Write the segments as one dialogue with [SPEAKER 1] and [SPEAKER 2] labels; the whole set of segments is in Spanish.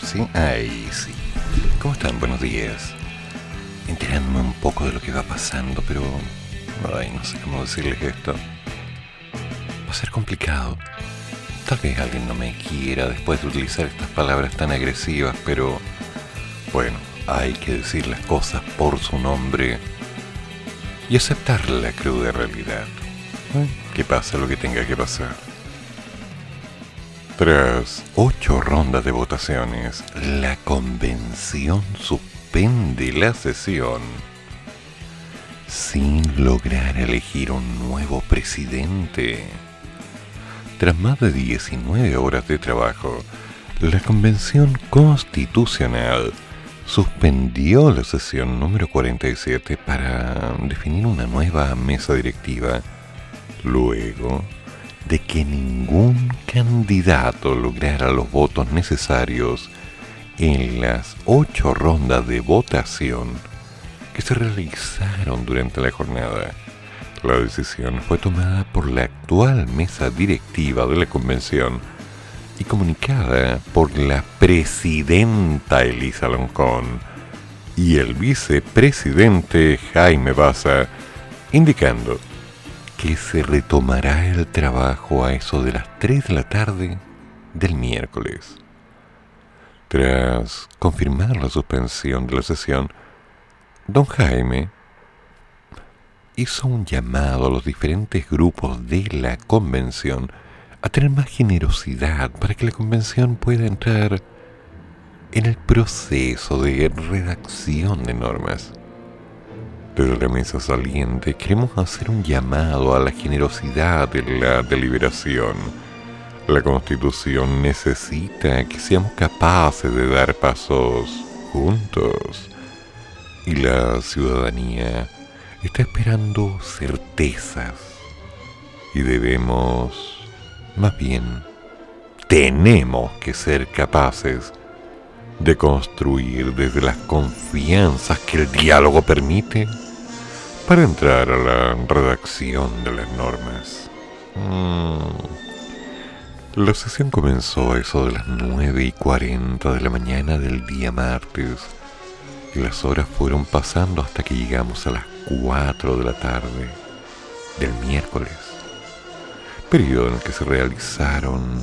[SPEAKER 1] Sí, ahí sí. ¿Cómo están? Buenos días. Enterándome un poco de lo que va pasando, pero... Ay, no sé cómo decirles esto. Va a ser complicado. Tal vez alguien no me quiera después de utilizar estas palabras tan agresivas, pero... Bueno, hay que decir las cosas por su nombre y aceptar la cruda realidad. Que pase lo que tenga que pasar. Tras ocho rondas de votaciones, la convención suspende la sesión sin lograr elegir un nuevo presidente. Tras más de 19 horas de trabajo, la convención constitucional suspendió la sesión número 47 para definir una nueva mesa directiva luego de que ningún candidato lograra los votos necesarios en las ocho rondas de votación que se realizaron durante la jornada. La decisión fue tomada por la actual mesa directiva de la convención y comunicada por la presidenta Elisa Loncón y el vicepresidente Jaime Baza, indicando que se retomará el trabajo a eso de las 3 de la tarde del miércoles. Tras confirmar la suspensión de la sesión, don Jaime hizo un llamado a los diferentes grupos de la convención a tener más generosidad para que la convención pueda entrar en el proceso de redacción de normas. Desde la mesa saliente queremos hacer un llamado a la generosidad de la deliberación. La constitución necesita que seamos capaces de dar pasos juntos. Y la ciudadanía está esperando certezas. Y debemos más bien, tenemos que ser capaces de construir desde las confianzas que el diálogo permite para entrar a la redacción de las normas. Mm. La sesión comenzó a eso de las 9 y 40 de la mañana del día martes y las horas fueron pasando hasta que llegamos a las 4 de la tarde del miércoles periodo en el que se realizaron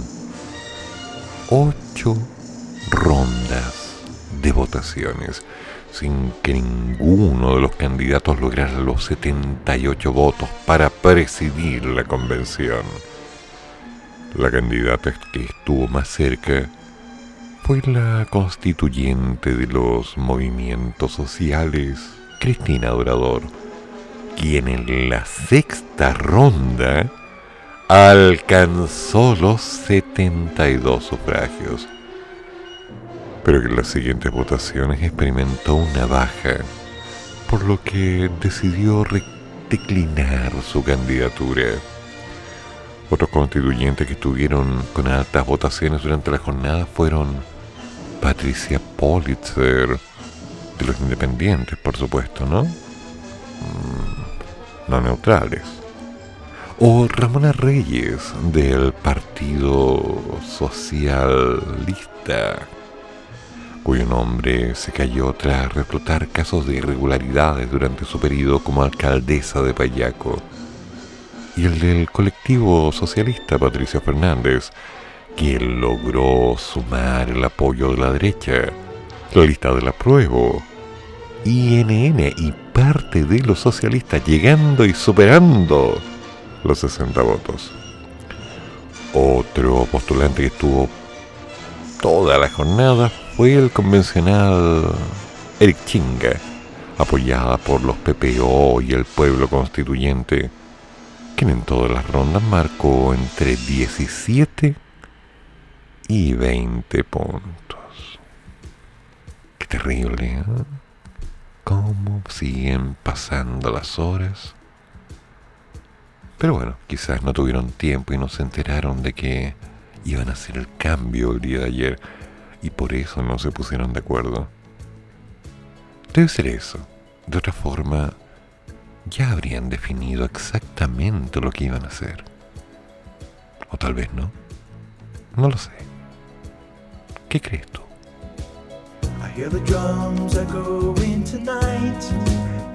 [SPEAKER 1] ocho rondas de votaciones sin que ninguno de los candidatos lograra los 78 votos para presidir la convención. La candidata que estuvo más cerca fue la constituyente de los movimientos sociales, Cristina Dorador, quien en la sexta ronda alcanzó los 72 sufragios, pero que en las siguientes votaciones experimentó una baja, por lo que decidió declinar su candidatura. Otros constituyentes que estuvieron con altas votaciones durante la jornada fueron Patricia Politzer, de los independientes, por supuesto, ¿no? Mm, no neutrales o Ramona Reyes del Partido Socialista, cuyo nombre se cayó tras reflotar casos de irregularidades durante su periodo como alcaldesa de Payaco, y el del colectivo socialista Patricia Fernández, quien logró sumar el apoyo de la derecha, la lista del apruebo, INN y parte de los socialistas llegando y superando los 60 votos. Otro postulante que estuvo toda la jornada fue el convencional Eric Chinga, apoyada por los PPO y el pueblo constituyente, quien en todas las rondas marcó entre 17
[SPEAKER 2] y 20 puntos. Qué terrible, ¿eh? ¿Cómo siguen pasando las horas? Pero bueno, quizás no tuvieron tiempo y no se enteraron de que iban a hacer el cambio el día de ayer y por eso no se pusieron de acuerdo. Debe ser eso. De otra forma, ya habrían definido exactamente lo que iban a hacer. O tal vez no. No lo sé. ¿Qué crees tú? I hear the drums echoing tonight,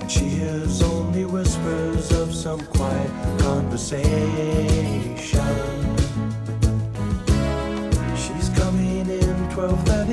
[SPEAKER 2] and she hears only whispers of some quiet conversation.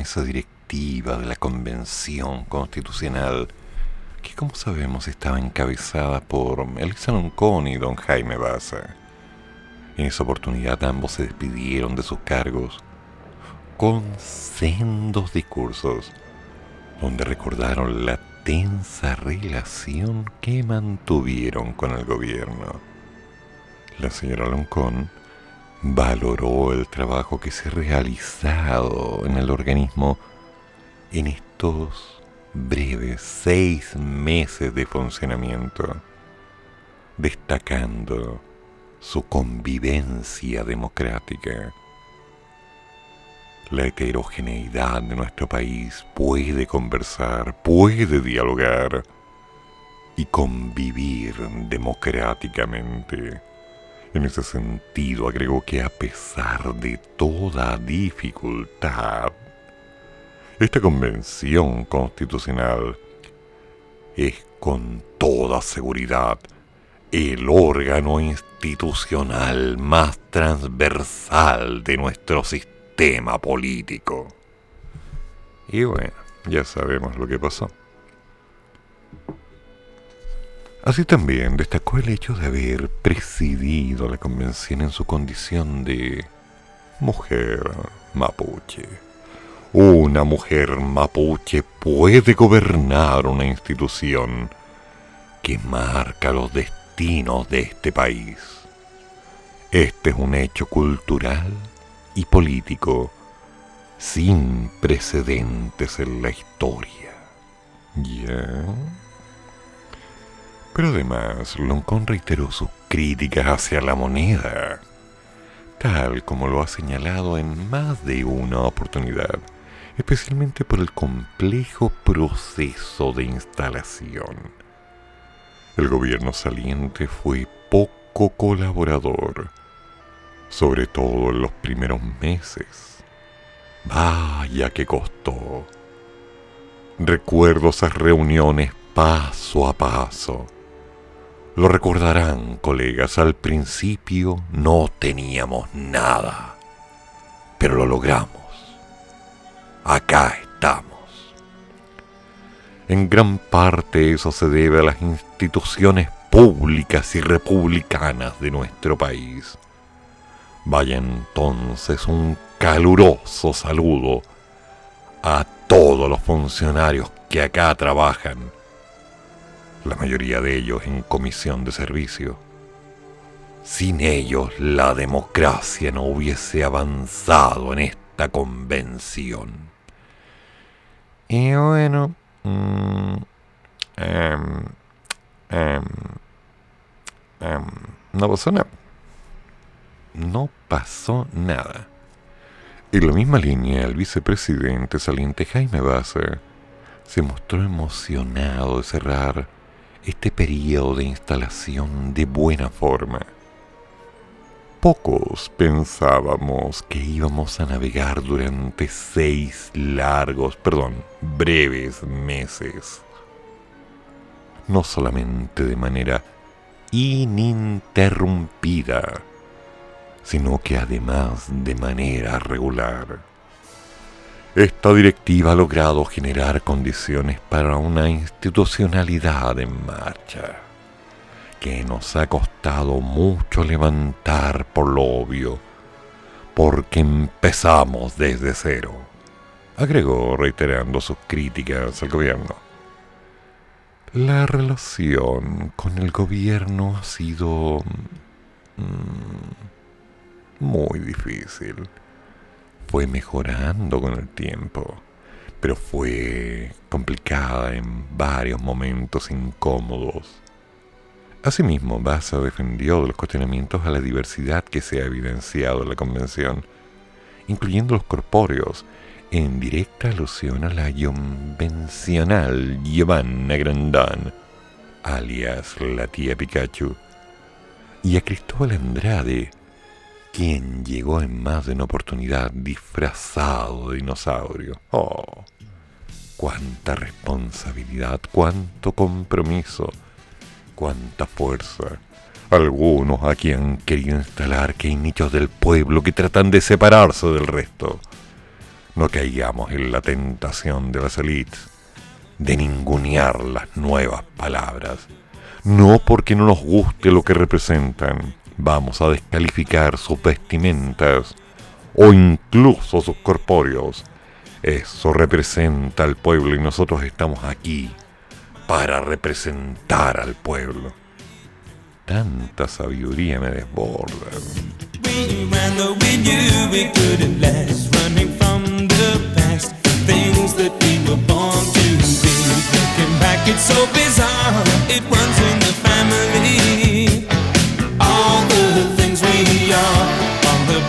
[SPEAKER 2] Mesa directiva de la Convención Constitucional
[SPEAKER 1] que como sabemos estaba encabezada por Elisa Loncón y don Jaime Baza. En esa oportunidad ambos se despidieron de sus cargos con sendos discursos donde recordaron la tensa relación que mantuvieron con el gobierno. La señora Loncón valoró el trabajo que se ha realizado en el organismo en estos breves seis meses de funcionamiento, destacando su convivencia democrática. La heterogeneidad de nuestro país puede conversar, puede dialogar y convivir democráticamente. En ese sentido, agregó que a pesar de toda dificultad, esta convención constitucional es con toda seguridad el órgano institucional más transversal de nuestro sistema político. Y bueno, ya sabemos lo que pasó. Así también destacó el hecho de haber presidido la convención en su condición de mujer mapuche. Una mujer mapuche puede gobernar una institución que marca los destinos de este país. Este es un hecho cultural y político sin precedentes en la historia. ¿Ya? Pero además, Loncón reiteró sus críticas hacia la moneda, tal como lo ha señalado en más de una oportunidad, especialmente por el complejo proceso de instalación. El gobierno saliente fue poco colaborador, sobre todo en los primeros meses. Vaya que costó. Recuerdo esas reuniones paso a paso lo recordarán, colegas, al principio no teníamos nada, pero lo logramos. Acá estamos. En gran parte eso se debe a las instituciones públicas y republicanas de nuestro país. Vaya entonces un caluroso saludo a todos los funcionarios que acá trabajan la mayoría de ellos en comisión de servicio. Sin ellos la democracia no hubiese avanzado en esta convención. Y bueno, mm, em, em, em, no pasó nada. No pasó nada. En la misma línea, el vicepresidente saliente Jaime Basser se mostró emocionado de cerrar este periodo de instalación de buena forma. Pocos pensábamos que íbamos a navegar durante seis largos, perdón, breves meses. No solamente de manera ininterrumpida, sino que además de manera regular. Esta directiva ha logrado generar condiciones para una institucionalidad en marcha, que nos ha costado mucho levantar por lo obvio, porque empezamos desde cero, agregó reiterando sus críticas al gobierno. La relación con el gobierno ha sido mm, muy difícil fue mejorando con el tiempo, pero fue complicada en varios momentos incómodos. Asimismo, Baza defendió de los cuestionamientos a la diversidad que se ha evidenciado en la convención, incluyendo los corpóreos, en directa alusión a la convencional Giovanna Grandán, alias la tía Pikachu, y a Cristóbal Andrade, quien llegó en más de una oportunidad disfrazado de dinosaurio. Oh, cuánta responsabilidad, cuánto compromiso, cuánta fuerza. Algunos aquí han querido instalar que hay nichos del pueblo que tratan de separarse del resto. No caigamos en la tentación de las élites
[SPEAKER 3] de ningunear las nuevas palabras. No porque no nos guste lo que representan, vamos a descalificar sus vestimentas o incluso sus corpóreos. Eso representa al pueblo y nosotros estamos aquí para representar al pueblo. Tanta sabiduría me desborda.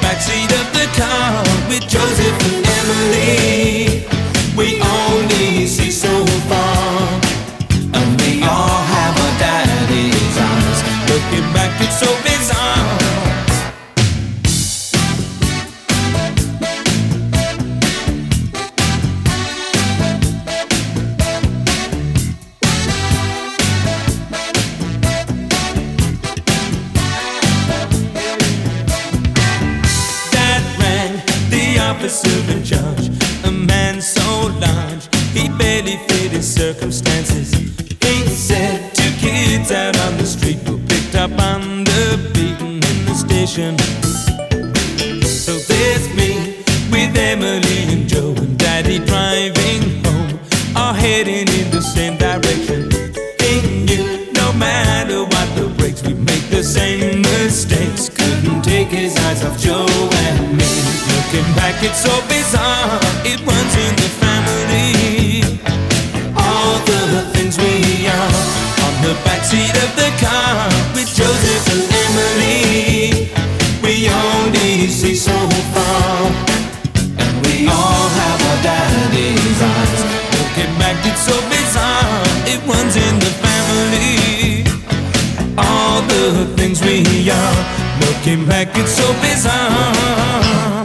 [SPEAKER 3] Backseat of the car with Joseph and Emily. We in charge, a man so large, he barely fit his circumstances. He said two kids out on the street were picked up on the beaten in the station. So there's me with Emily and Joe and Daddy driving home, all heading in the same direction. He knew no matter what the brakes, we make the same mistakes. Couldn't take his eyes off Joe and me. Looking back, it's so bizarre. It runs in the family. All the things we are on the backseat of the car with Joseph and Emily. We only see so far, and we all have our daddy's eyes. Looking back, it's so bizarre. It runs in the family. All the things we are. Looking back, it's so bizarre.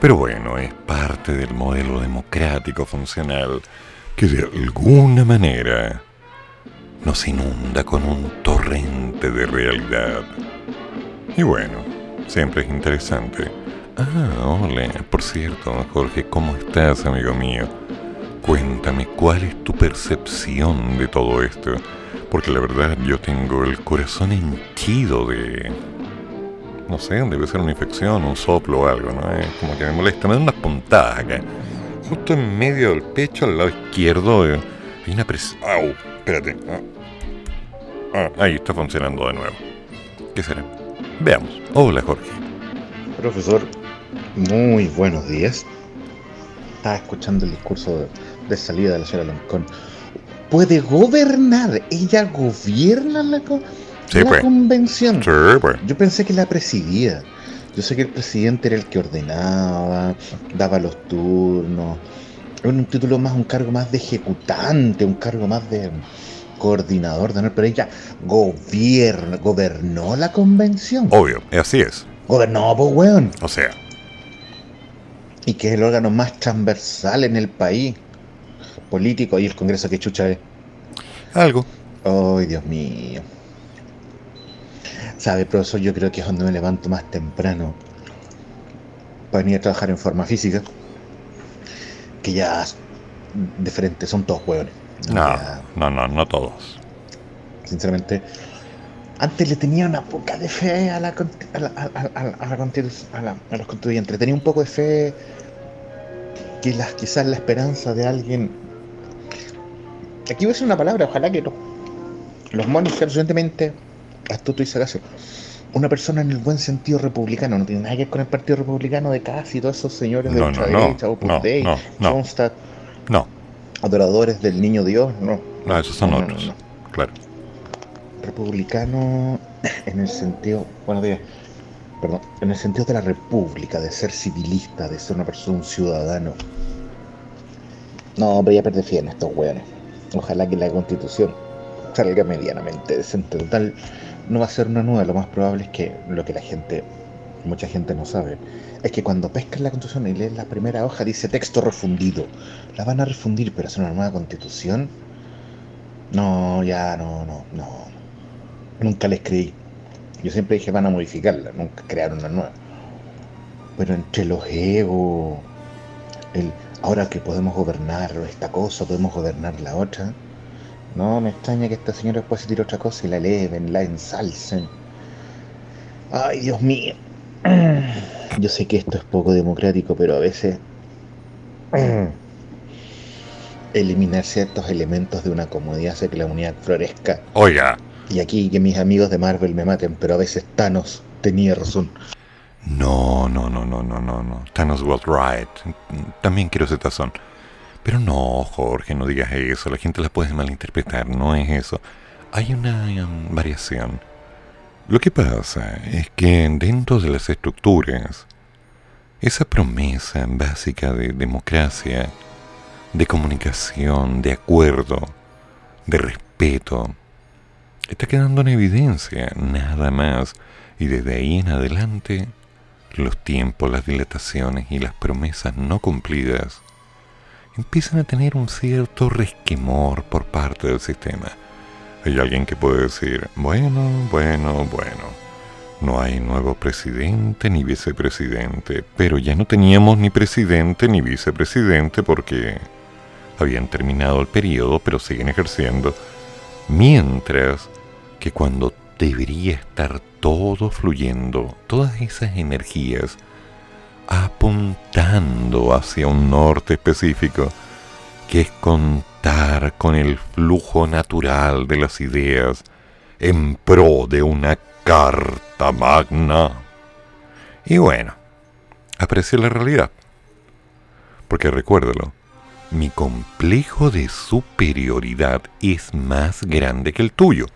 [SPEAKER 3] Pero bueno, es parte del modelo democrático funcional que de alguna manera nos inunda con un torrente de realidad. Y bueno, siempre es interesante. Ah, hola, por cierto, Jorge, ¿cómo estás, amigo mío? Cuéntame, ¿cuál es tu percepción de todo esto? Porque la verdad yo tengo el corazón henchido de... No sé, debe ser una infección, un soplo o algo, ¿no? Es como que me molesta, me da unas puntadas acá. Justo en medio del pecho, al lado izquierdo, eh, hay una presión... ¡Au! Espérate. Ah. Ah, ahí está funcionando de nuevo. ¿Qué será? Veamos. Hola, Jorge.
[SPEAKER 4] Profesor, muy buenos días. Estaba escuchando el discurso de, de salida de la señora Loncón. Puede gobernar, ella gobierna la, co-
[SPEAKER 3] Sí,
[SPEAKER 4] la
[SPEAKER 3] pues.
[SPEAKER 4] convención.
[SPEAKER 3] Sí, pues.
[SPEAKER 4] Yo pensé que la presidía. Yo sé que el presidente era el que ordenaba, daba los turnos. Era un título más, un cargo más de ejecutante, un cargo más de coordinador, de pero ella gobierna, gobernó la convención.
[SPEAKER 3] Obvio, así es.
[SPEAKER 4] Gobernó, pues, weón.
[SPEAKER 3] O sea,
[SPEAKER 4] y que es el órgano más transversal en el país político y el Congreso que chucha es.
[SPEAKER 1] Algo.
[SPEAKER 4] Ay, Dios mío. Sabe, profesor, yo creo que es donde me levanto más temprano para venir a trabajar en forma física. Que ya de frente son todos hueones.
[SPEAKER 1] No, no, no, no todos.
[SPEAKER 4] Sinceramente, antes le tenía una poca de fe a la, a la, a la, a los constituyentes. Tenía un poco de fe que las, quizás la esperanza de alguien. Aquí voy a decir una palabra, ojalá que los monos sean suficientemente astutos y sagaces. Una persona en el buen sentido republicano, no tiene nada que ver con el Partido Republicano de casi todos esos señores de ultraderecha, Opus Dei,
[SPEAKER 1] no,
[SPEAKER 4] adoradores del niño Dios, no.
[SPEAKER 1] No, esos son otros, claro.
[SPEAKER 4] Republicano en el sentido, bueno, perdón, en el sentido de la república, de ser civilista, de ser una persona, un ciudadano. No, pero ya perdí fe en estos weones. Ojalá que la constitución salga medianamente decente. Total, no va a ser una nueva, lo más probable es que lo que la gente, mucha gente no sabe, es que cuando pescan la constitución y leen la primera hoja dice texto refundido. La van a refundir, pero hacer una nueva constitución. No, ya no, no, no. Nunca les creí. Yo siempre dije van a modificarla, nunca crear una nueva. Pero entre los egos, el ahora que podemos gobernar esta cosa, podemos gobernar la otra. No, me extraña que esta señora después se tire otra cosa y la eleven, la ensalcen. Ay, Dios mío. Yo sé que esto es poco democrático, pero a veces eliminar ciertos elementos de una comunidad hace que la unidad florezca.
[SPEAKER 1] Oiga.
[SPEAKER 4] Y aquí que mis amigos de Marvel me maten, pero a veces Thanos tenía razón.
[SPEAKER 1] No, no, no, no, no, no, no. Thanos was right. También quiero ese tazón. Pero no, Jorge, no digas eso. La gente la puede malinterpretar. No es eso. Hay una um, variación. Lo que pasa es que dentro de las estructuras, esa promesa básica de democracia, de comunicación, de acuerdo, de respeto, está quedando en evidencia, nada más. Y desde ahí en adelante, los tiempos, las dilataciones y las promesas no cumplidas empiezan a tener un cierto resquemor por parte del sistema. Hay alguien que puede decir, bueno, bueno, bueno, no hay nuevo presidente ni vicepresidente, pero ya no teníamos ni presidente ni vicepresidente porque habían terminado el periodo, pero siguen ejerciendo, mientras que cuando debería estar todo fluyendo, todas esas energías apuntando hacia un norte específico, que es con con el flujo natural de las ideas en pro de una carta magna. Y bueno, aprecie la realidad. Porque recuérdalo, mi complejo de superioridad es más grande que el tuyo.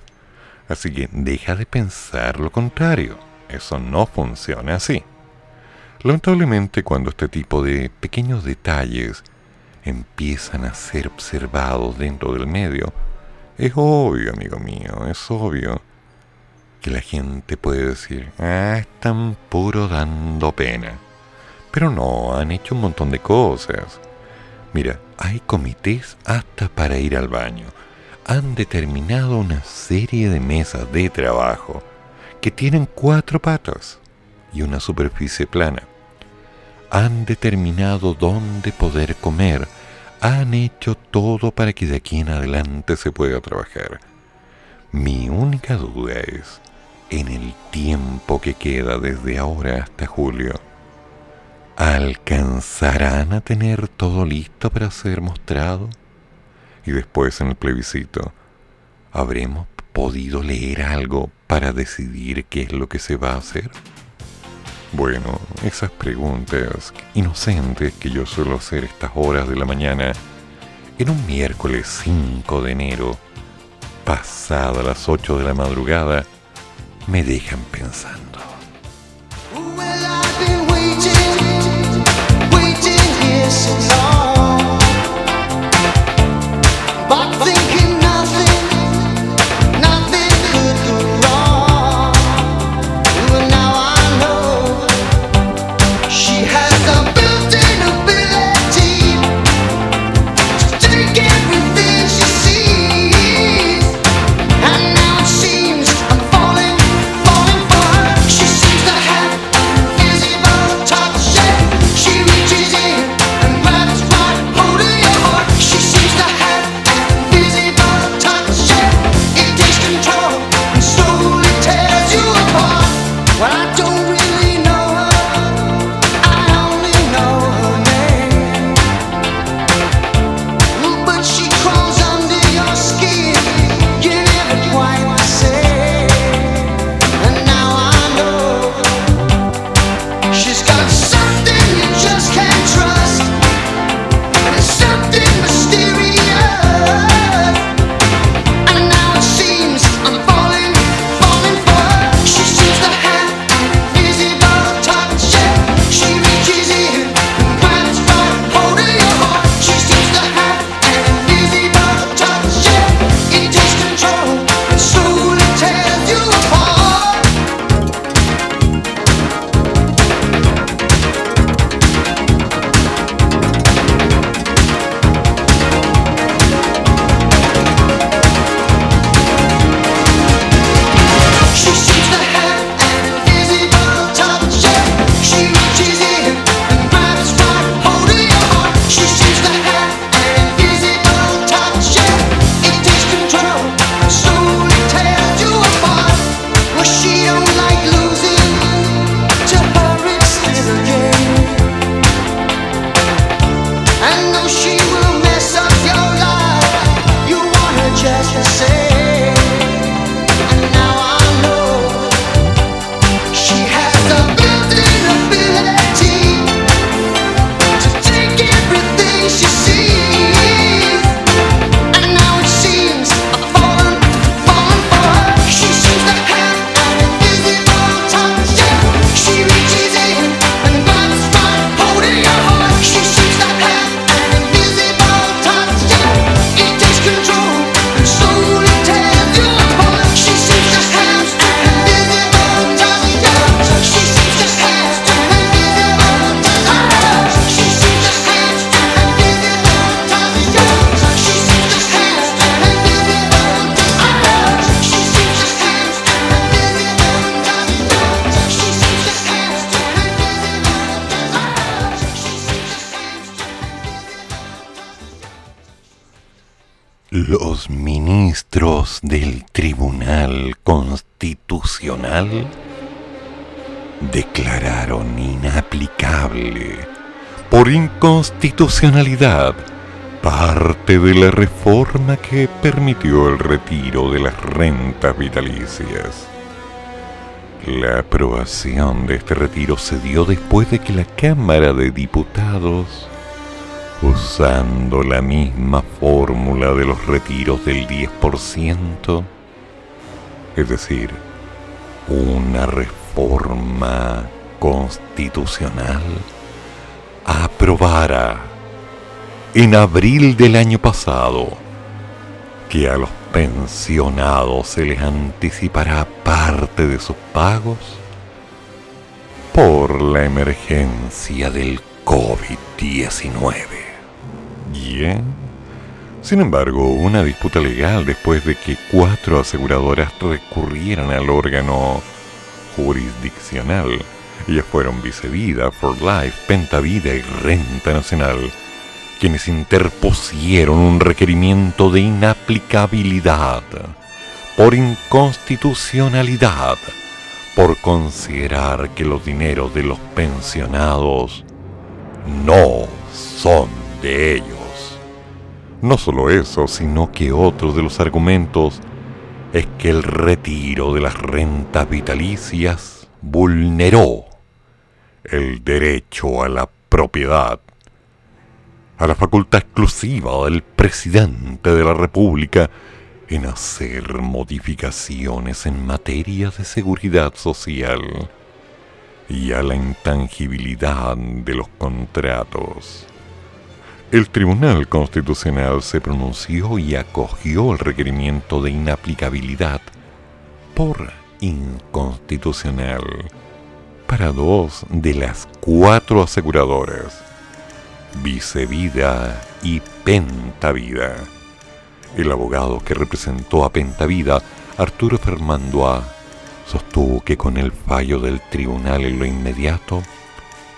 [SPEAKER 1] Así que deja de pensar lo contrario. Eso no funciona así. Lamentablemente cuando este tipo de pequeños detalles empiezan a ser observados dentro del medio, es obvio, amigo mío, es obvio que la gente puede decir, ah, están puro dando pena. Pero no, han hecho un montón de cosas. Mira, hay comités hasta para ir al baño. Han determinado una serie de mesas de trabajo que tienen cuatro patas y una superficie plana han determinado dónde poder comer, han hecho todo para que de aquí en adelante se pueda trabajar. Mi única duda es, en el tiempo que queda desde ahora hasta julio, ¿alcanzarán a tener todo listo para ser mostrado? Y después en el plebiscito, ¿habremos podido leer algo para decidir qué es lo que se va a hacer? Bueno, esas preguntas inocentes que yo suelo hacer estas horas de la mañana en un miércoles 5 de enero, pasada las 8 de la madrugada, me dejan pensando. Inconstitucionalidad parte de la reforma que permitió el retiro de las rentas vitalicias. La aprobación de este retiro se dio después de que la Cámara de Diputados usando la misma fórmula de los retiros del 10%, es decir, una reforma constitucional, en abril del año pasado que a los pensionados se les anticipará parte de sus pagos por la emergencia del COVID-19. Bien. Sin embargo, una disputa legal después de que cuatro aseguradoras recurrieran al órgano jurisdiccional. Ellas fueron Vicevida, For Life, Pentavida y Renta Nacional, quienes interpusieron un requerimiento de inaplicabilidad por inconstitucionalidad, por considerar que los dineros de los pensionados no son de ellos. No solo eso, sino que otro de los argumentos es que el retiro de las rentas vitalicias vulneró el derecho a la propiedad, a la facultad exclusiva del presidente de la República en hacer modificaciones en materia de seguridad social y a la intangibilidad de los contratos. El Tribunal Constitucional se pronunció y acogió el requerimiento de inaplicabilidad por inconstitucional para dos de las cuatro aseguradoras, Vicevida y Pentavida. El abogado que representó a Pentavida, Arturo Fermandoa, sostuvo que con el fallo del tribunal en lo inmediato,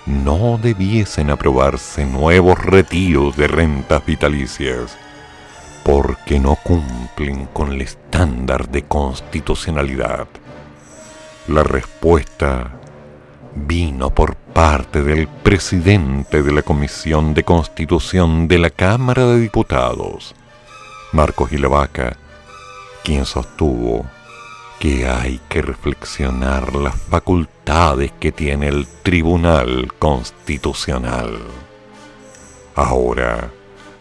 [SPEAKER 1] no debiesen aprobarse nuevos retiros de rentas vitalicias, porque no cumplen con el estándar de constitucionalidad. La respuesta vino por parte del presidente de la Comisión de Constitución de la Cámara de Diputados, Marcos Gilavaca, quien sostuvo que hay que reflexionar las facultades que tiene el Tribunal Constitucional. Ahora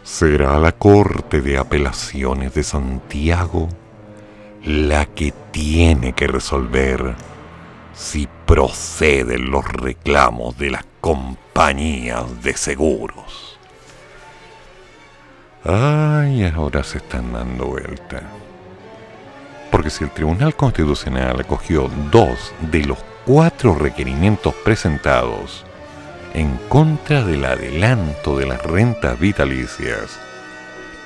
[SPEAKER 1] será la Corte de Apelaciones de Santiago la que tiene que resolver si proceden los reclamos de las compañías de seguros. Ay, ahora se están dando vuelta porque si el Tribunal Constitucional acogió dos de los cuatro requerimientos presentados en contra del adelanto de las rentas vitalicias,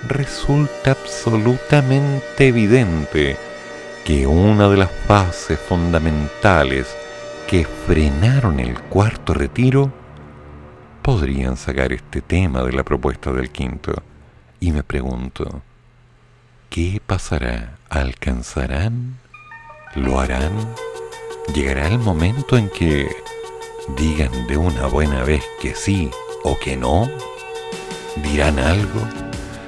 [SPEAKER 1] resulta absolutamente evidente que una de las fases fundamentales que frenaron el cuarto retiro podrían sacar este tema de la propuesta del quinto. Y me pregunto, ¿qué pasará? ¿Alcanzarán? ¿Lo harán? ¿Llegará el momento en que digan de una buena vez que sí o que no? ¿Dirán algo?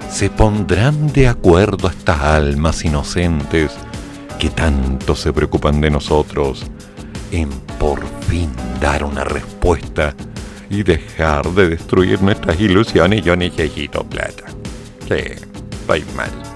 [SPEAKER 1] se pondrán de acuerdo estas almas inocentes que tanto se preocupan de nosotros en por fin dar una respuesta y dejar de destruir nuestras ilusiones. Yo necesito plata. Sí, voy mal.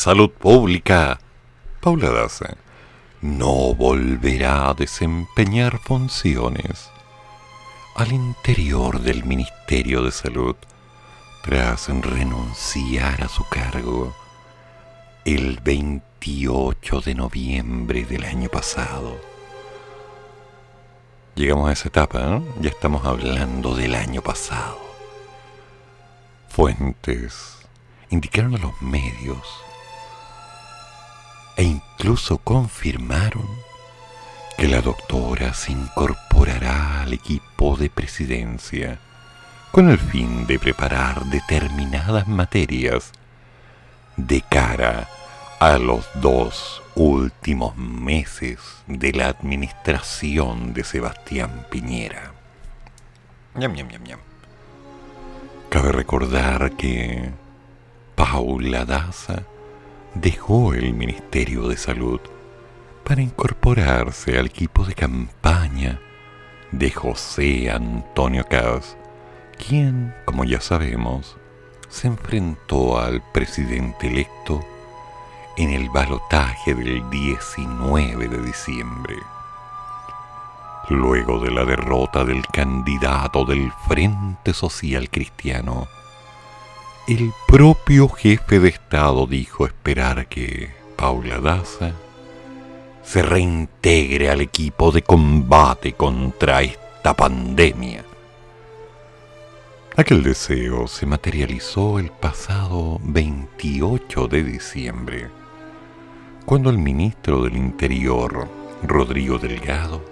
[SPEAKER 1] Salud Pública, Paula Daza, no volverá a desempeñar funciones al interior del Ministerio de Salud tras renunciar a su cargo el 28 de noviembre del año pasado. Llegamos a esa etapa, ya estamos hablando del año pasado. Fuentes indicaron a los medios e incluso confirmaron que la doctora se incorporará al equipo de presidencia con el fin de preparar determinadas materias de cara a los dos últimos meses de la administración de Sebastián Piñera. Cabe recordar que Paula Daza dejó el Ministerio de Salud para incorporarse al equipo de campaña de José Antonio Caz, quien, como ya sabemos, se enfrentó al presidente electo en el balotaje del 19 de diciembre. Luego de la derrota del candidato del Frente Social Cristiano, el propio jefe de Estado dijo esperar que Paula Daza se reintegre al equipo de combate contra esta pandemia. Aquel deseo se materializó el pasado 28 de diciembre, cuando el ministro del Interior, Rodrigo Delgado,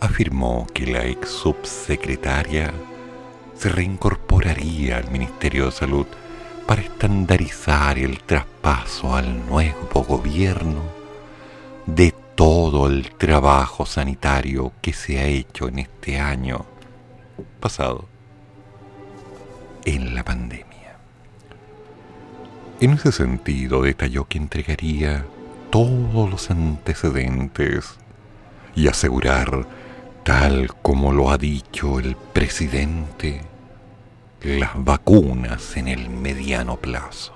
[SPEAKER 1] afirmó que la ex subsecretaria se reincorporaría al Ministerio de Salud para estandarizar el traspaso al nuevo gobierno de todo el trabajo sanitario que se ha hecho en este año pasado en la pandemia. En ese sentido detalló que entregaría todos los antecedentes y asegurar tal como lo ha dicho el presidente, las vacunas en el mediano plazo.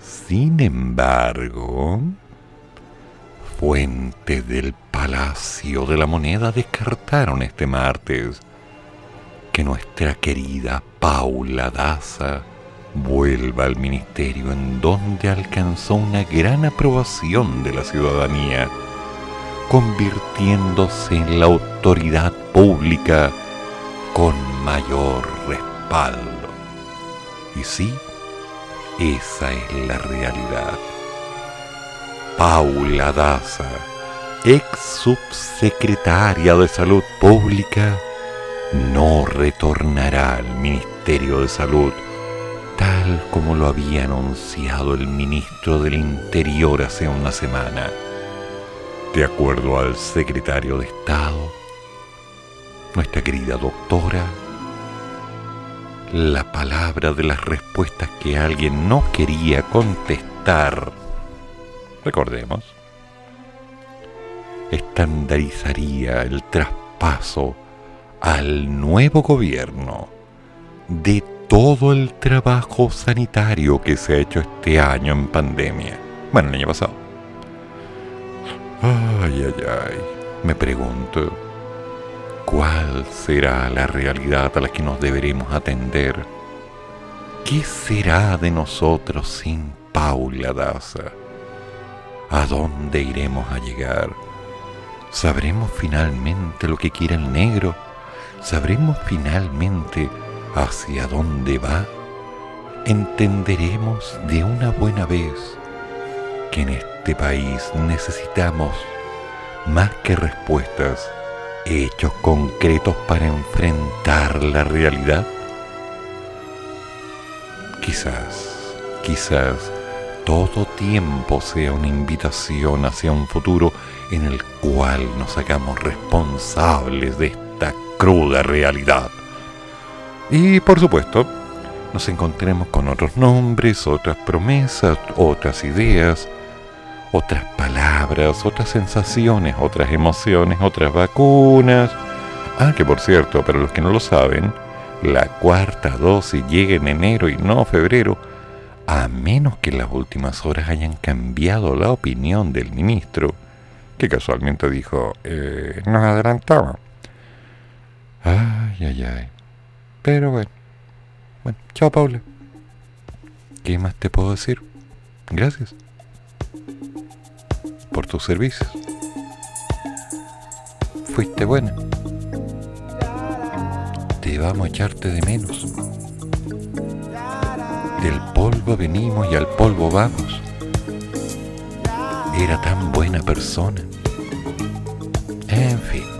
[SPEAKER 1] Sin embargo, fuentes del Palacio de la Moneda descartaron este martes que nuestra querida Paula Daza vuelva al ministerio en donde alcanzó una gran aprobación de la ciudadanía convirtiéndose en la autoridad pública con mayor respaldo. Y sí, esa es la realidad. Paula Daza, ex subsecretaria de Salud Pública, no retornará al Ministerio de Salud tal como lo había anunciado el ministro del Interior hace una semana. De acuerdo al secretario de Estado, nuestra querida doctora, la palabra de las respuestas que alguien no quería contestar, recordemos, estandarizaría el traspaso al nuevo gobierno de todo el trabajo sanitario que se ha hecho este año en pandemia. Bueno, el año pasado. Ay, ay, ay. Me pregunto, ¿cuál será la realidad a la que nos deberemos atender? ¿Qué será de nosotros sin Paula Daza? ¿A dónde iremos a llegar? ¿Sabremos finalmente lo que quiere el negro? ¿Sabremos finalmente hacia dónde va? ¿Entenderemos de una buena vez que en este país necesitamos más que respuestas, hechos concretos para enfrentar la realidad? Quizás, quizás todo tiempo sea una invitación hacia un futuro en el cual nos hagamos responsables de esta cruda realidad. Y por supuesto, nos encontremos con otros nombres, otras promesas, otras ideas, otras palabras, otras sensaciones, otras emociones, otras vacunas. Ah, que por cierto, para los que no lo saben, la cuarta dosis llega en enero y no febrero, a menos que en las últimas horas hayan cambiado la opinión del ministro, que casualmente dijo, eh, nos adelantaba. Ay, ay, ay. Pero bueno. Bueno, chao Paula. ¿Qué más te puedo decir? Gracias por tus servicios. Fuiste buena. Te vamos a echarte de menos. Del polvo venimos y al polvo vamos. Era tan buena persona. En fin.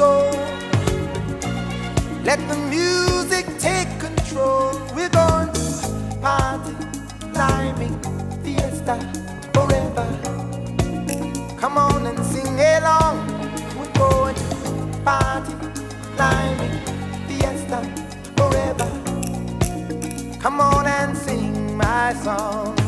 [SPEAKER 5] Soul. Let the music take control. We're going to party, climbing, fiesta, forever. Come on and sing along. We're going to party climbing fiesta forever. Come on and sing my song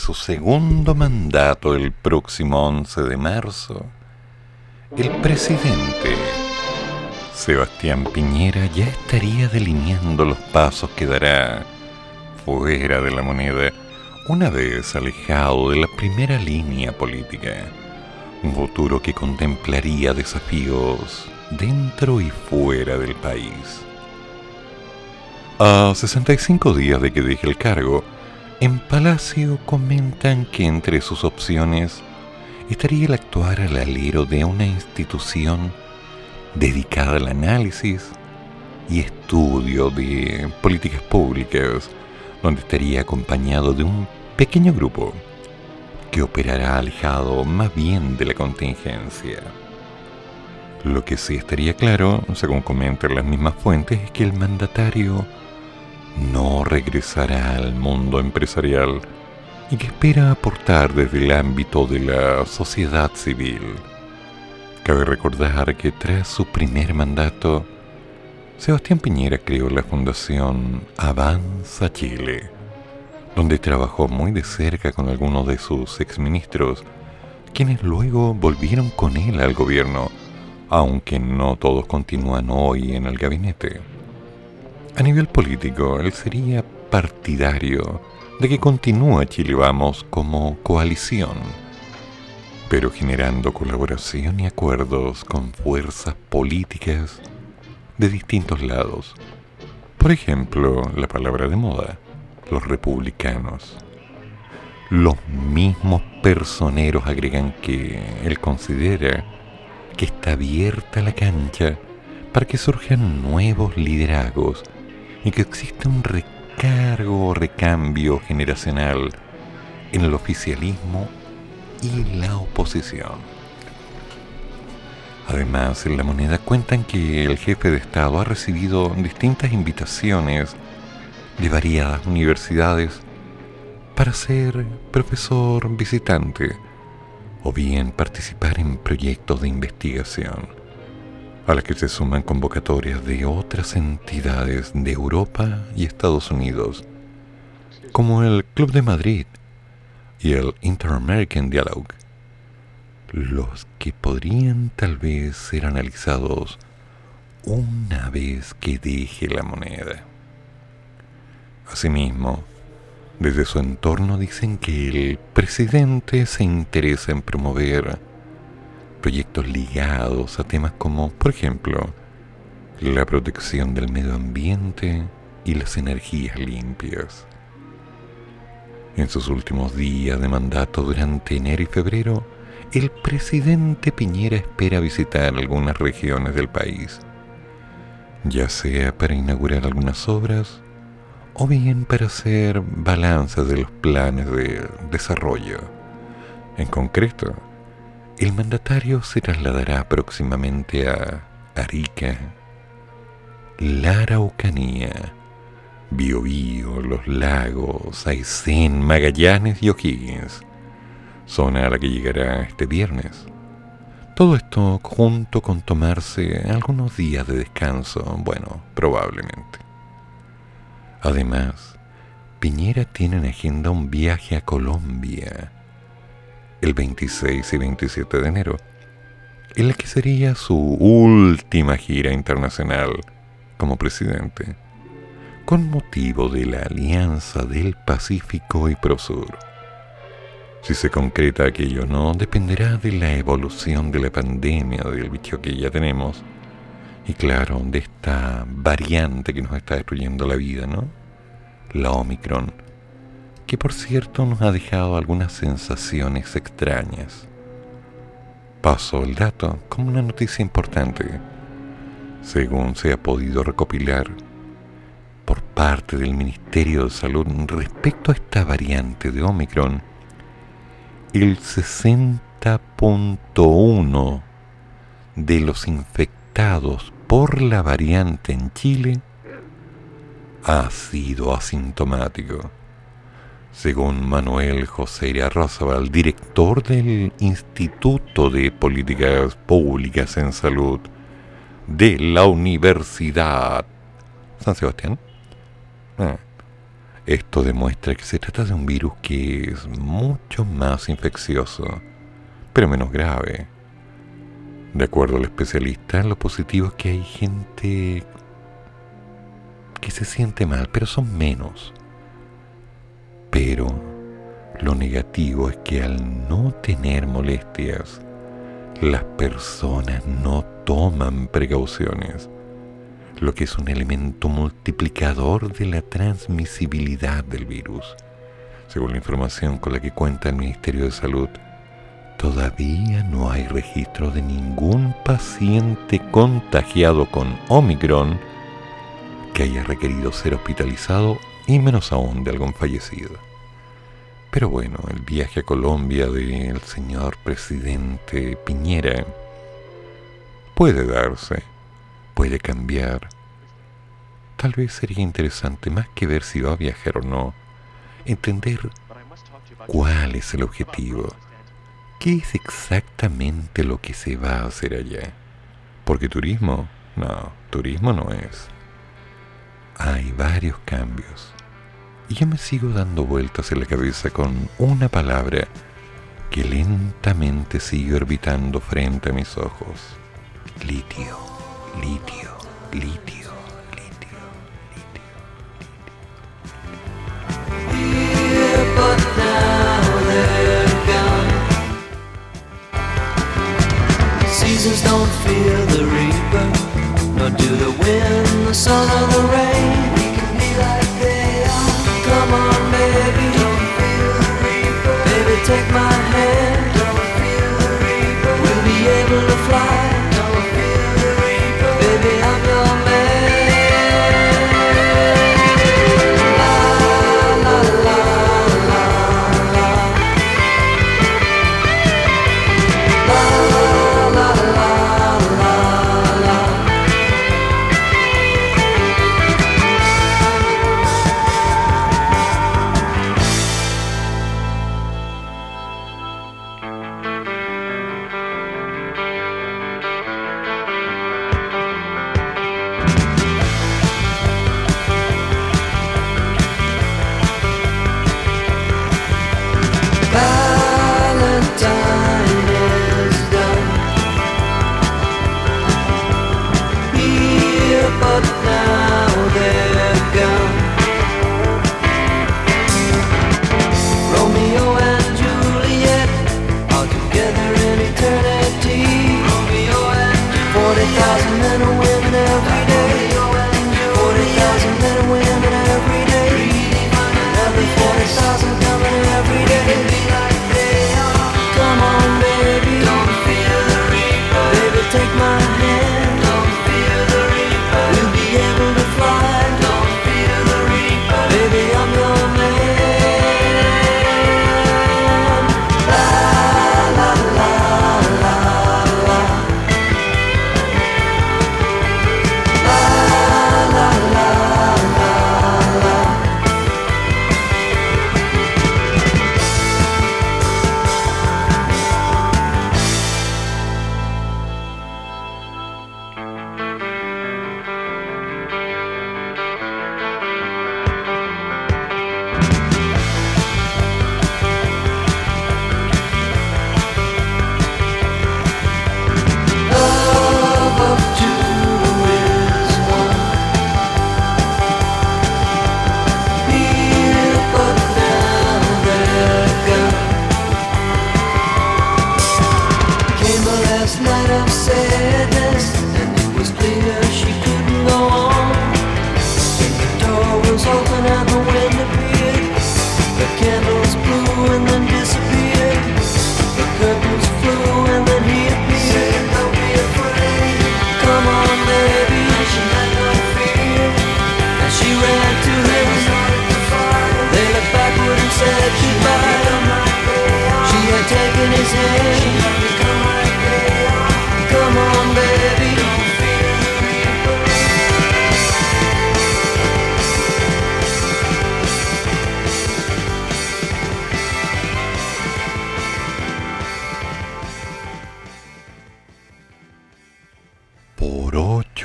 [SPEAKER 1] su segundo mandato el próximo 11 de marzo, el presidente Sebastián Piñera ya estaría delineando los pasos que dará fuera de la moneda una vez alejado de la primera línea política. Un futuro que contemplaría desafíos dentro y fuera del país. A 65 días de que deje el cargo, en Palacio comentan que entre sus opciones estaría el actuar al alero de una institución dedicada al análisis y estudio de políticas públicas, donde estaría acompañado de un pequeño grupo que operará alejado más bien de la contingencia. Lo que sí estaría claro, según comentan las mismas fuentes, es que el mandatario no regresará al mundo empresarial y que espera aportar desde el ámbito de la sociedad civil. Cabe recordar que tras su primer mandato, Sebastián Piñera creó la fundación Avanza Chile, donde trabajó muy de cerca con algunos de sus exministros, quienes luego volvieron con él al gobierno, aunque no todos continúan hoy en el gabinete. A nivel político, él sería partidario de que continúe Chile Vamos como coalición, pero generando colaboración y acuerdos con fuerzas políticas de distintos lados. Por ejemplo, la palabra de moda, los republicanos. Los mismos personeros agregan que él considera que está abierta la cancha para que surjan nuevos liderazgos y que existe un recargo o recambio generacional en el oficialismo y la oposición. Además, en la moneda cuentan que el jefe de Estado ha recibido distintas invitaciones de variadas universidades para ser profesor visitante o bien participar en proyectos de investigación a las que se suman convocatorias de otras entidades de Europa y Estados Unidos, como el Club de Madrid y el Inter-American Dialogue, los que podrían tal vez ser analizados una vez que deje la moneda. Asimismo, desde su entorno dicen que el presidente se interesa en promover proyectos ligados a temas como, por ejemplo, la protección del medio ambiente y las energías limpias. En sus últimos días de mandato durante enero y febrero, el presidente Piñera espera visitar algunas regiones del país, ya sea para inaugurar algunas obras o bien para hacer balanzas de los planes de desarrollo. En concreto, el mandatario se trasladará próximamente a Arica, la Araucanía, Biobío, Los Lagos, Aysén, Magallanes y O'Higgins, zona a la que llegará este viernes. Todo esto junto con tomarse algunos días de descanso, bueno, probablemente. Además, Piñera tiene en agenda un viaje a Colombia, el 26 y 27 de enero, en la que sería su última gira internacional como presidente, con motivo de la Alianza del Pacífico y Prosur. Si se concreta aquello no, dependerá de la evolución de la pandemia del bicho que ya tenemos, y claro, de esta variante que nos está destruyendo la vida, ¿no? La Omicron que por cierto nos ha dejado algunas sensaciones extrañas. Paso el dato como una noticia importante. Según se ha podido recopilar por parte del Ministerio de Salud respecto a esta variante de Omicron, el 60.1 de los infectados por la variante en Chile ha sido asintomático según Manuel José Rosabal, director del Instituto de Políticas Públicas en Salud de la Universidad San Sebastián. Ah, Esto demuestra que se trata de un virus que es mucho más infeccioso, pero menos grave. De acuerdo al especialista, lo positivo es que hay gente que se siente mal, pero son menos. Pero lo negativo es que al no tener molestias, las personas no toman precauciones, lo que es un elemento multiplicador de la transmisibilidad del virus. Según la información con la que cuenta el Ministerio de Salud, todavía no hay registro de ningún paciente contagiado con Omicron que haya requerido ser hospitalizado y menos aún de algún fallecido. Pero bueno, el viaje a Colombia del señor presidente Piñera puede darse, puede cambiar. Tal vez sería interesante, más que ver si va a viajar o no, entender cuál es el objetivo, qué es exactamente lo que se va a hacer allá. Porque turismo, no, turismo no es hay varios cambios. Y yo me sigo dando vueltas en la cabeza con una palabra que lentamente sigue orbitando frente a mis ojos. Litio, litio, litio.
[SPEAKER 6] Seasons don't the do the wind, the sun, or the rain. We can like. Come on, baby. Baby, take my hand.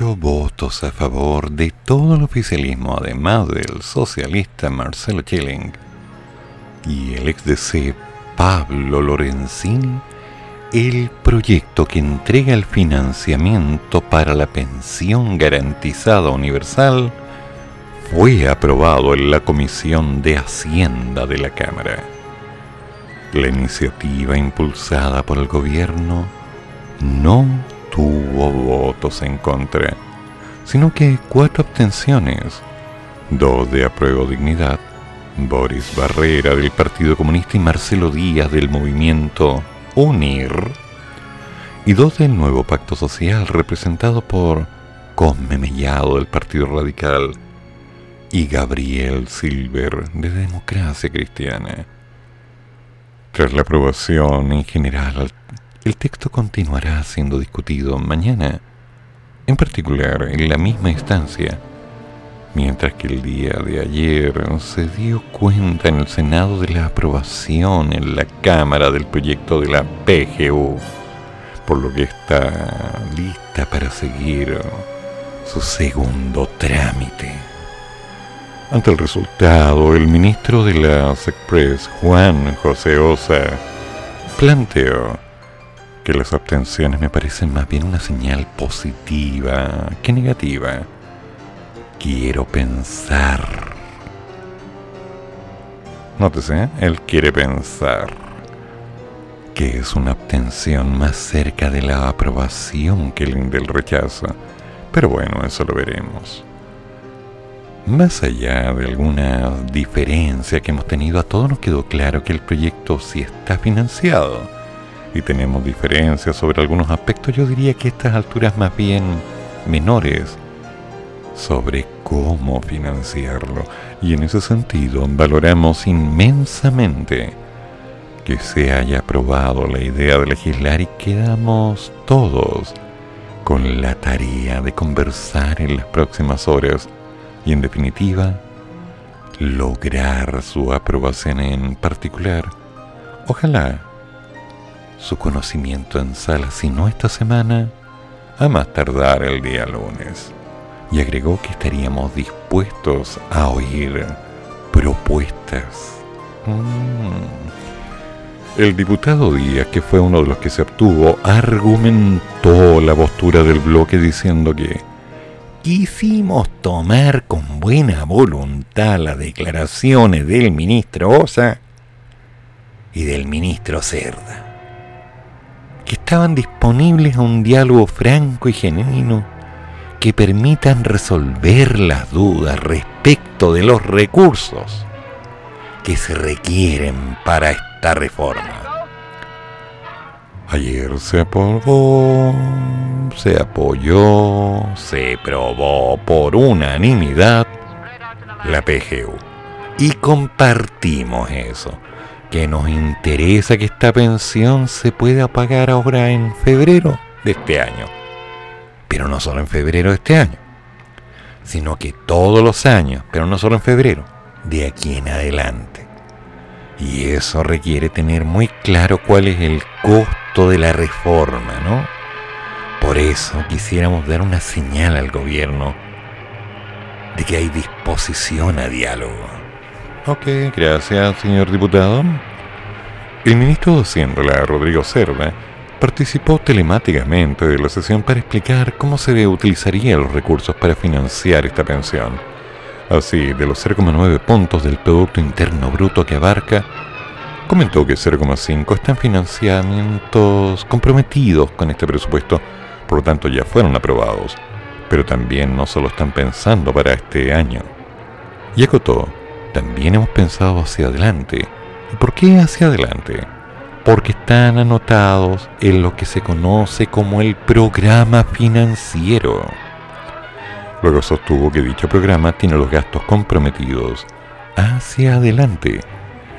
[SPEAKER 1] votos a favor de todo el oficialismo, además del socialista Marcelo Chilling y el ex-DC Pablo Lorenzini, el proyecto que entrega el financiamiento para la pensión garantizada universal fue aprobado en la Comisión de Hacienda de la Cámara. La iniciativa impulsada por el gobierno no tuvo votos en contra, sino que cuatro abstenciones, dos de apruebo dignidad, Boris Barrera del Partido Comunista y Marcelo Díaz del movimiento UNIR, y dos del nuevo pacto social representado por Cosme Mellado del Partido Radical y Gabriel Silver de Democracia Cristiana. Tras la aprobación en general, el texto continuará siendo discutido mañana, en particular en la misma instancia, mientras que el día de ayer se dio cuenta en el Senado de la aprobación en la Cámara del proyecto de la PGU, por lo que está lista para seguir su segundo trámite. Ante el resultado, el ministro de la SECPRES, Juan José Osa, planteó que las abstenciones me parecen más bien una señal positiva que negativa. Quiero pensar. Nótese, él quiere pensar que es una abstención más cerca de la aprobación que el del rechazo. Pero bueno, eso lo veremos. Más allá de alguna diferencia que hemos tenido, a todos nos quedó claro que el proyecto sí está financiado. Y tenemos diferencias sobre algunos aspectos, yo diría que estas alturas más bien menores, sobre cómo financiarlo. Y en ese sentido valoramos inmensamente que se haya aprobado la idea de legislar y quedamos todos con la tarea de conversar en las próximas horas y en definitiva lograr su aprobación en particular. Ojalá su conocimiento en sala, si no esta semana, a más tardar el día lunes. Y agregó que estaríamos dispuestos a oír propuestas. Mm. El diputado Díaz, que fue uno de los que se obtuvo, argumentó la postura del bloque diciendo que quisimos tomar con buena voluntad las declaraciones del ministro Osa y del ministro Cerda, estaban disponibles a un diálogo franco y genuino que permitan resolver las dudas respecto de los recursos que se requieren para esta reforma. Ayer se aprobó, se apoyó, se probó por unanimidad la PGU. Y compartimos eso, que nos interesa que esta pensión se pueda pagar ahora en febrero de este año. Pero no solo en febrero de este año, sino que todos los años, pero no solo en febrero, de aquí en adelante. Y eso requiere tener muy claro cuál es el costo de la reforma, ¿no? Por eso quisiéramos dar una señal al gobierno de que hay disposición a diálogo. Ok, gracias, señor diputado. El ministro de Hacienda, Rodrigo Cerda, participó telemáticamente de la sesión para explicar cómo se utilizarían los recursos para financiar esta pensión. Así, de los 0,9 puntos del Producto Interno Bruto que abarca, comentó que 0,5 están financiamientos comprometidos con este presupuesto, por lo tanto ya fueron aprobados, pero también no solo están pensando para este año. Y acotó, también hemos pensado hacia adelante. ¿Y por qué hacia adelante? Porque están anotados en lo que se conoce como el programa financiero. Luego sostuvo que dicho programa tiene los gastos comprometidos hacia adelante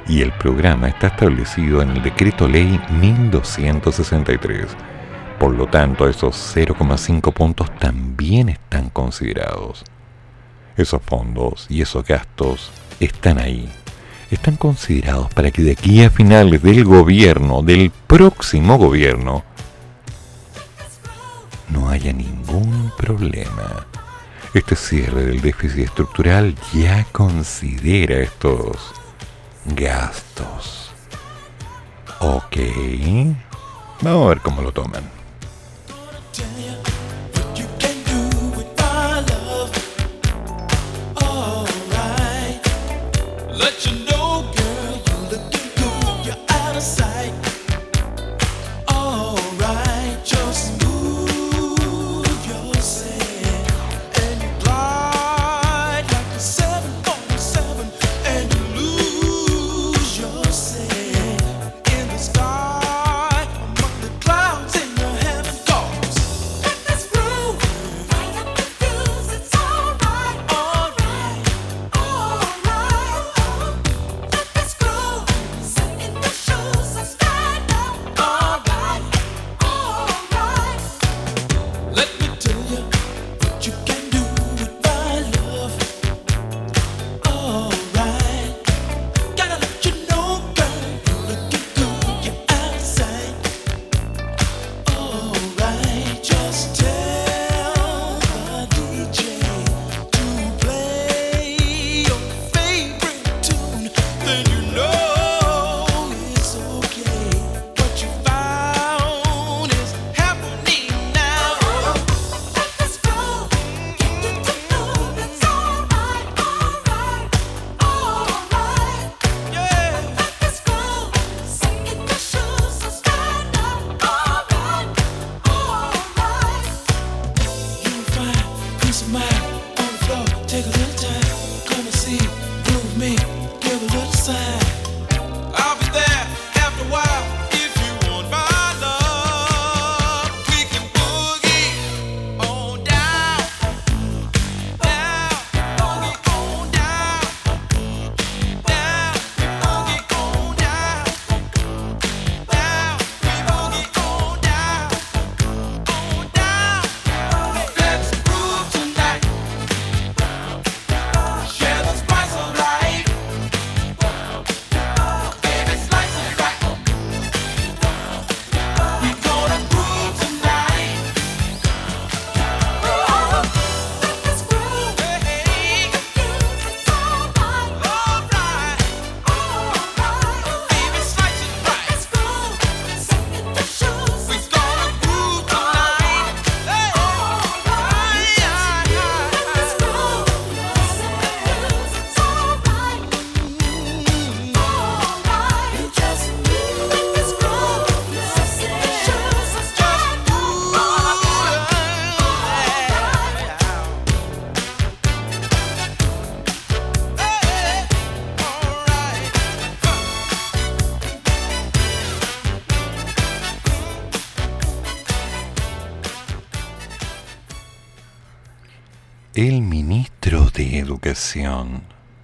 [SPEAKER 1] y el programa está establecido en el Decreto Ley 1263. Por lo tanto, esos 0,5 puntos también están considerados. Esos fondos y esos gastos están ahí. Están considerados para que de aquí a finales del gobierno, del próximo gobierno, no haya ningún
[SPEAKER 2] problema. Este cierre del déficit estructural ya considera estos gastos. Ok. Vamos a ver cómo lo toman.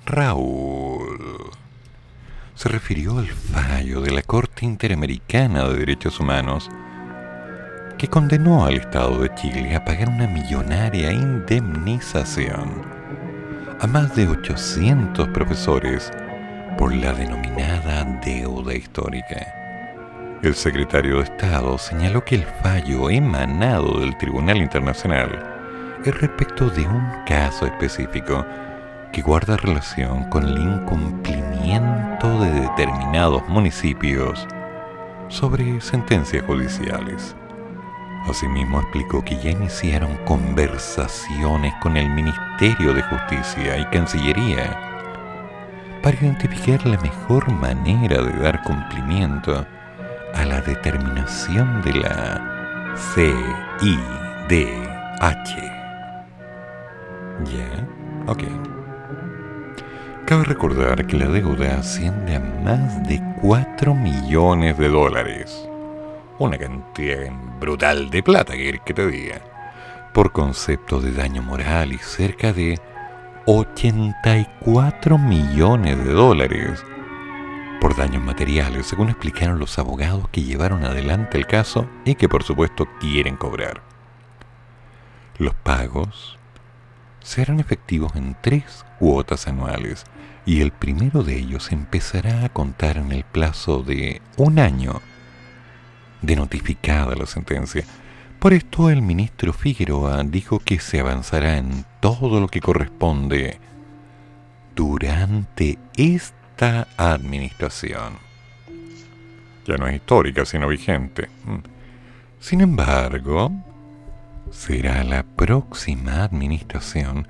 [SPEAKER 2] Raúl, se refirió al fallo de la Corte Interamericana de Derechos Humanos que condenó al Estado de Chile a pagar una millonaria indemnización a más de 800 profesores por la denominada deuda histórica. El secretario de Estado señaló que el fallo emanado del Tribunal Internacional es respecto de un caso específico que guarda relación con el incumplimiento de determinados municipios sobre sentencias judiciales. Asimismo explicó que ya iniciaron conversaciones con el Ministerio de Justicia y Cancillería para identificar la mejor manera de dar cumplimiento a la determinación de la CIDH. ¿Ya? Ok. Cabe recordar que la deuda asciende a más de 4 millones de dólares. Una cantidad brutal de plata, que que te diga. Por concepto de daño moral y cerca de 84 millones de dólares por daños materiales, según explicaron los abogados que llevaron adelante el caso y que por supuesto quieren cobrar. Los pagos serán efectivos en tres cuotas anuales y el primero de ellos empezará a contar en el plazo de un año de notificada la sentencia,
[SPEAKER 1] Por esto el ministro Figueroa dijo que se avanzará en todo lo que corresponde durante esta administración. Ya no es histórica, sino vigente. Sin embargo, será la próxima administración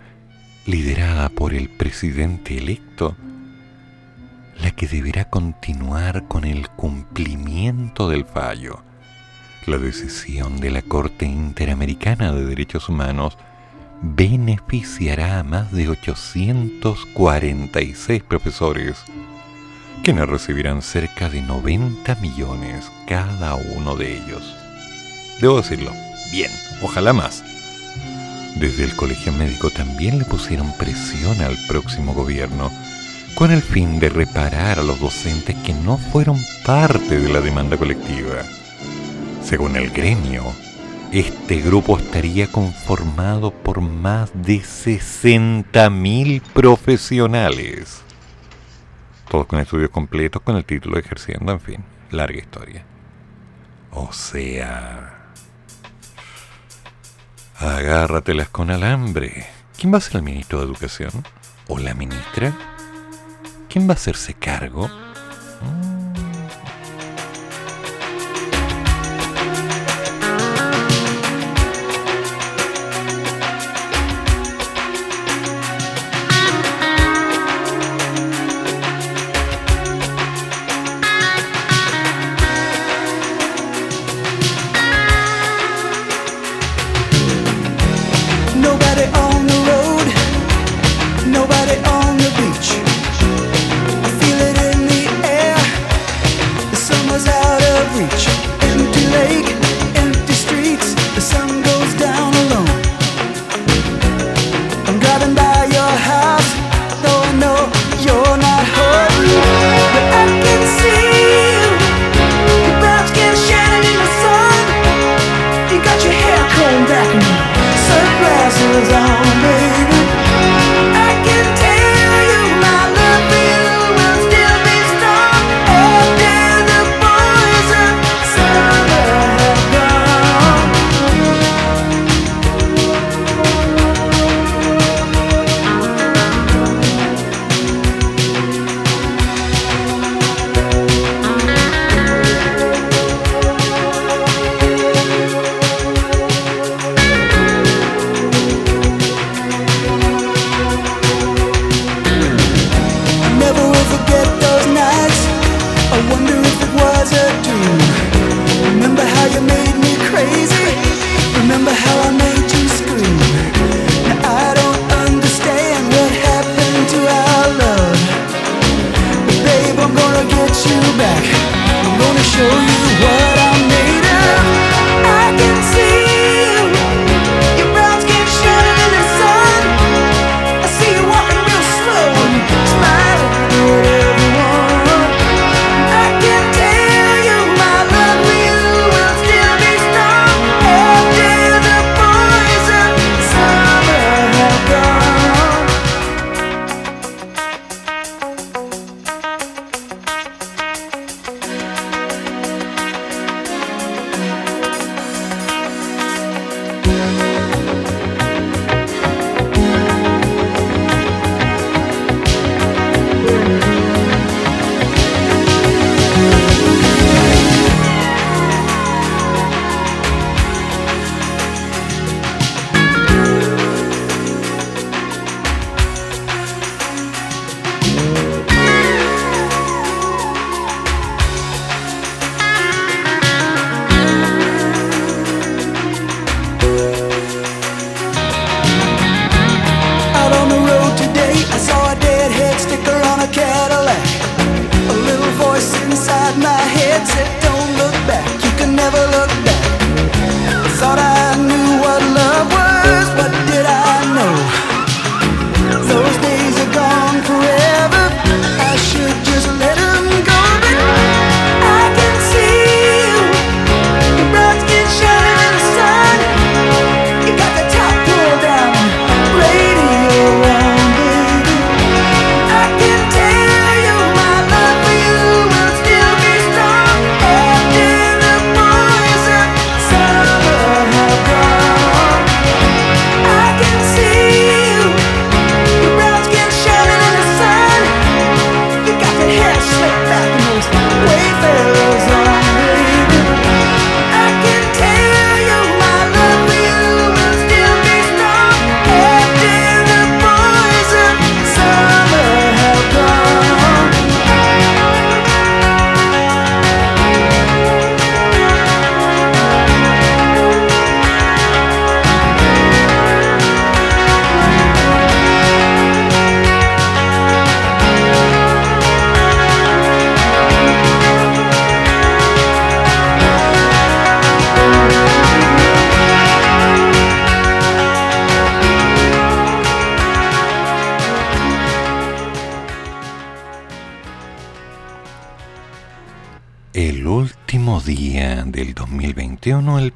[SPEAKER 1] liderada por el presidente electo la que deberá continuar con el cumplimiento del fallo. La decisión de la Corte Interamericana de Derechos Humanos beneficiará a más de 846 profesores, quienes recibirán cerca de 90 millones cada uno de ellos. Debo decirlo, bien, ojalá más. Desde el Colegio Médico también le pusieron presión al próximo gobierno con el fin de reparar a los docentes que no fueron parte de la demanda colectiva. Según el gremio, este grupo estaría conformado por más de 60.000 profesionales. Todos con estudios completos con el título ejerciendo, en fin, larga historia. O sea... Agárratelas con alambre. ¿Quién va a ser el ministro de Educación? ¿O la ministra? ¿Quién va a hacerse cargo? día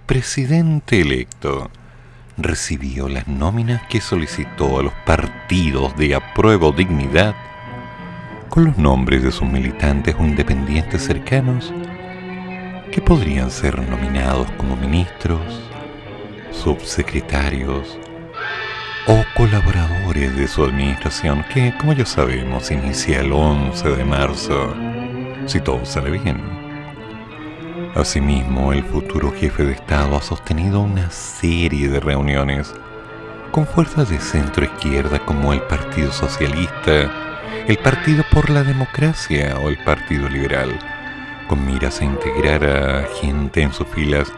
[SPEAKER 1] presidente electo recibió las nóminas que solicitó a los partidos de apruebo dignidad con los nombres de sus militantes o independientes cercanos que podrían ser nominados como ministros, subsecretarios o colaboradores de su administración que, como ya sabemos, inicia el 11 de marzo, si todo sale bien. Asimismo, el futuro jefe de Estado ha sostenido una serie de reuniones con fuerzas de centro izquierda como el Partido Socialista, el Partido por la Democracia o el Partido Liberal, con miras a integrar a gente en sus filas,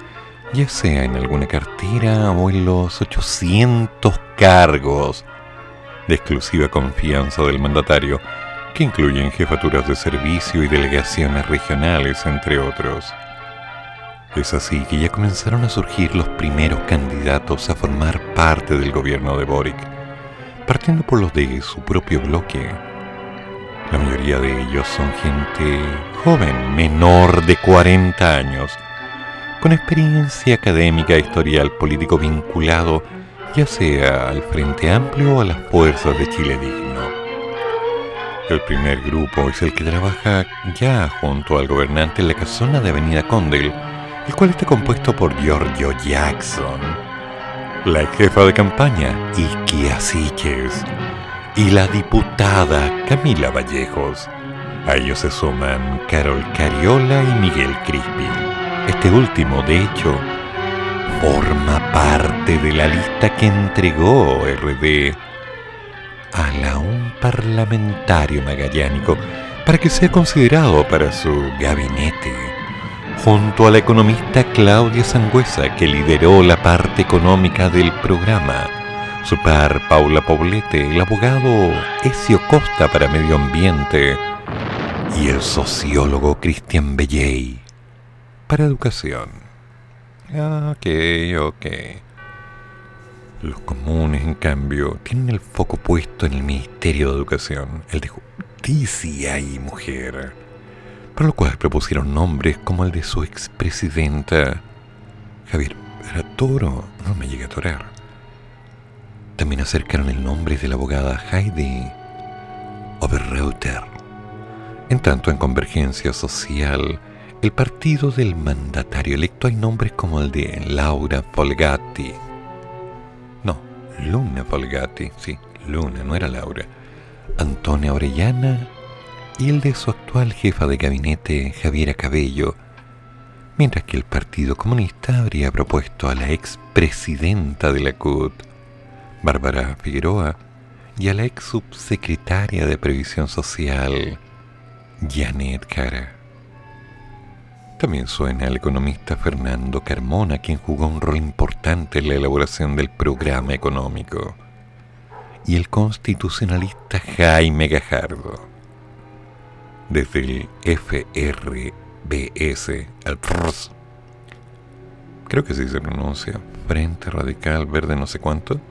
[SPEAKER 1] ya sea en alguna cartera o en los 800 cargos de exclusiva confianza del mandatario, que incluyen jefaturas de servicio y delegaciones regionales, entre otros. Es así que ya comenzaron a surgir los primeros candidatos a formar parte del gobierno de Boric, partiendo por los de su propio bloque, la mayoría de ellos son gente joven, menor de 40 años, con experiencia académica e historial político vinculado ya sea al Frente Amplio o a las fuerzas de Chile Digno. El primer grupo es el que trabaja ya junto al gobernante en la casona de Avenida Condel, el cual está compuesto por Giorgio Jackson, la jefa de campaña Iki Asiches, y la diputada Camila Vallejos. A ellos se suman Carol Cariola y Miguel Crispi. Este último, de hecho, forma parte de la lista que entregó RD a la un parlamentario magallánico para que sea considerado para su gabinete, junto a la economista Claudia Sangüesa, que lideró la parte económica del programa su par Paula Poblete, el abogado Ezio Costa para Medio Ambiente y el sociólogo Cristian Belley para Educación. Ok, ok. Los comunes, en cambio, tienen el foco puesto en el Ministerio de Educación, el de Justicia y Mujer, por lo cual propusieron nombres como el de su expresidenta Javier era Toro, no me llegué a torar también acercaron el nombre de la abogada Heidi Oberreuter. En tanto, en Convergencia Social, el partido del mandatario electo hay nombres como el de Laura Folgati. No, Luna Folgati, sí, Luna, no era Laura. Antonia Orellana y el de su actual jefa de gabinete, Javiera Cabello, mientras que el Partido Comunista habría propuesto a la expresidenta de la CUT, Bárbara Figueroa, y a la ex subsecretaria de Previsión Social, Janet Cara. También suena el economista Fernando Carmona, quien jugó un rol importante en la elaboración del programa económico, y el constitucionalista Jaime Gajardo. Desde el FRBS al PROS, creo que así se pronuncia, Frente Radical Verde no sé cuánto,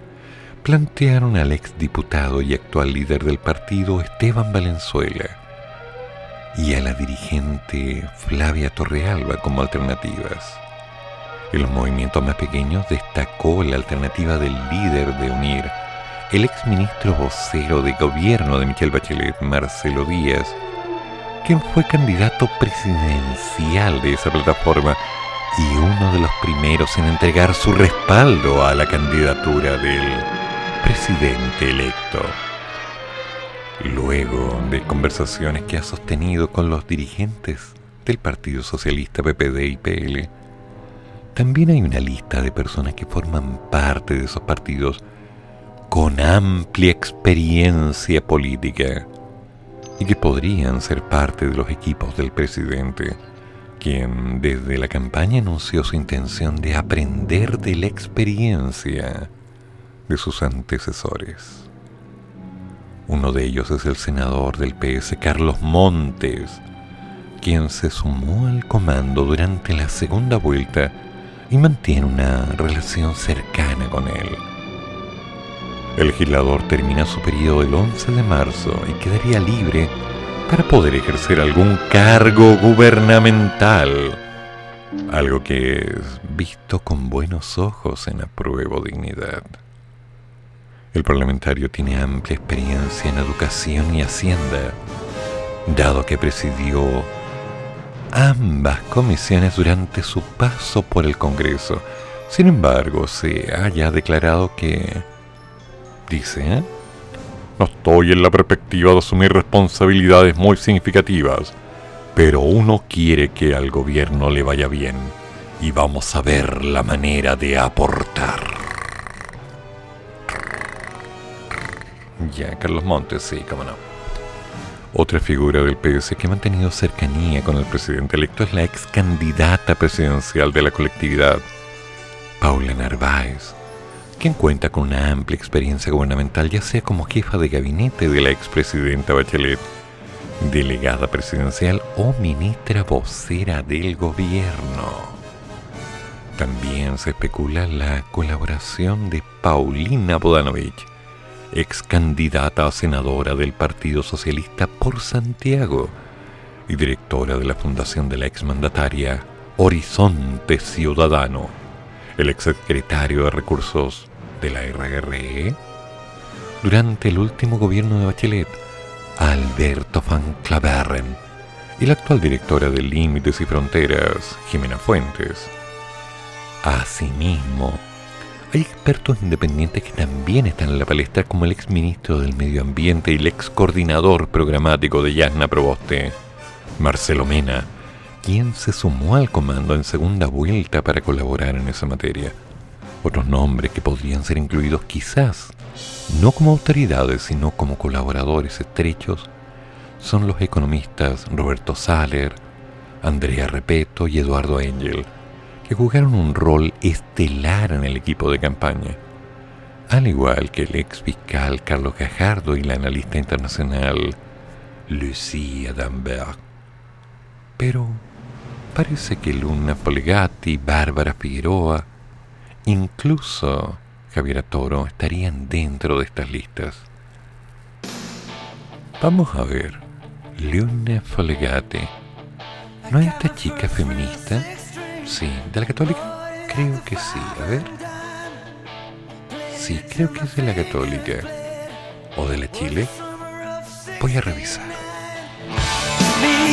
[SPEAKER 1] plantearon al exdiputado y actual líder del partido Esteban Valenzuela y a la dirigente Flavia Torrealba como alternativas. En los movimientos más pequeños destacó la alternativa del líder de UNIR, el exministro vocero de gobierno de Michelle Bachelet, Marcelo Díaz, quien fue candidato presidencial de esa plataforma y uno de los primeros en entregar su respaldo a la candidatura del presidente electo. Luego de conversaciones que ha sostenido con los dirigentes del Partido Socialista PPD y PL, también hay una lista de personas que forman parte de esos partidos con amplia experiencia política y que podrían ser parte de los equipos del presidente, quien desde la campaña anunció su intención de aprender de la experiencia de sus antecesores. Uno de ellos es el senador del PS Carlos Montes, quien se sumó al comando durante la segunda vuelta y mantiene una relación cercana con él. El legislador termina su periodo el 11 de marzo y quedaría libre para poder ejercer algún cargo gubernamental algo que es visto con buenos ojos en apruebo dignidad. El parlamentario tiene amplia experiencia en educación y hacienda, dado que presidió ambas comisiones durante su paso por el Congreso. Sin embargo, se haya declarado que, dice, ¿eh? no estoy en la perspectiva de asumir responsabilidades muy significativas, pero uno quiere que al gobierno le vaya bien y vamos a ver la manera de aportar. Ya, Carlos Montes, sí, cómo no. Otra figura del PS que ha mantenido cercanía con el presidente electo es la ex candidata presidencial de la colectividad, Paula Narváez, quien cuenta con una amplia experiencia gubernamental, ya sea como jefa de gabinete de la expresidenta Bachelet, delegada presidencial o ministra vocera del gobierno. También se especula la colaboración de Paulina Bodanovich ex candidata a senadora del Partido Socialista por Santiago y directora de la fundación de la exmandataria Horizonte Ciudadano, el ex secretario de Recursos de la RRE, durante el último gobierno de Bachelet, Alberto Van Claveren, y la actual directora de Límites y Fronteras, Jimena Fuentes. Asimismo, hay expertos independientes que también están en la palestra, como el ex ministro del Medio Ambiente y el ex coordinador programático de Yasna Proboste, Marcelo Mena, quien se sumó al comando en segunda vuelta para colaborar en esa materia. Otros nombres que podrían ser incluidos quizás, no como autoridades, sino como colaboradores estrechos, son los economistas Roberto Saller, Andrea Repeto y Eduardo Engel que jugaron un rol estelar en el equipo de campaña, al igual que el ex fiscal Carlos Gajardo y la analista internacional Lucía Dambert. Pero parece que Luna Folgati, Bárbara Figueroa, incluso Javiera Toro estarían dentro de estas listas. Vamos a ver, Leona Folegate. ¿No es esta chica feminista? Sí, de la católica. Creo que sí, a ver. Sí, creo que es de la católica. ¿O de la Chile? Voy a revisar. Me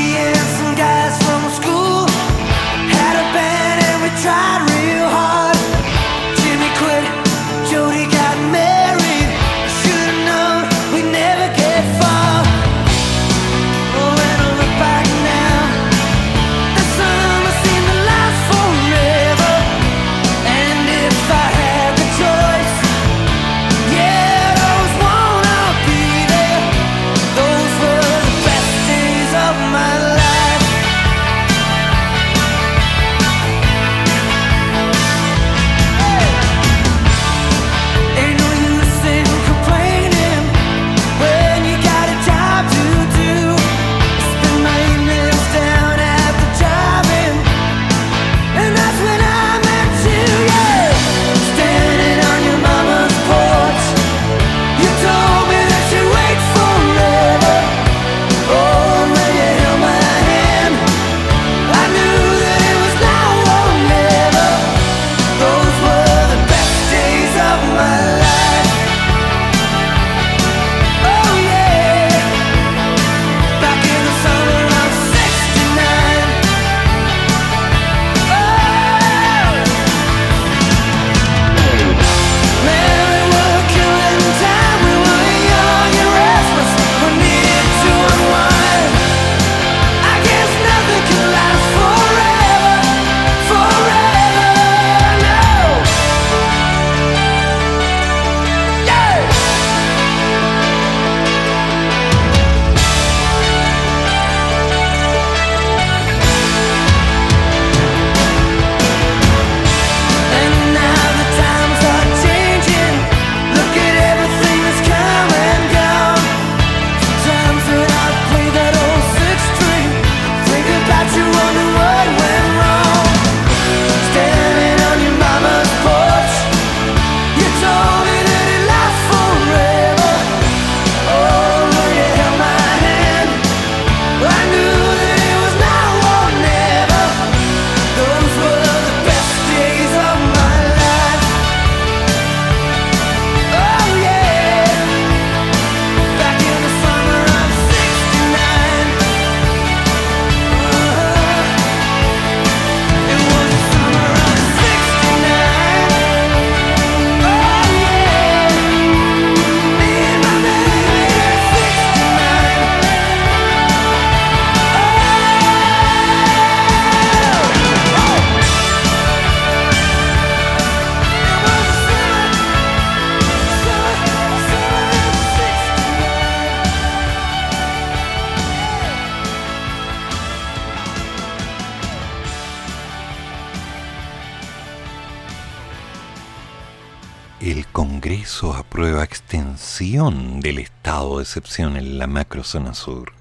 [SPEAKER 1] excepción en la macrozona sur.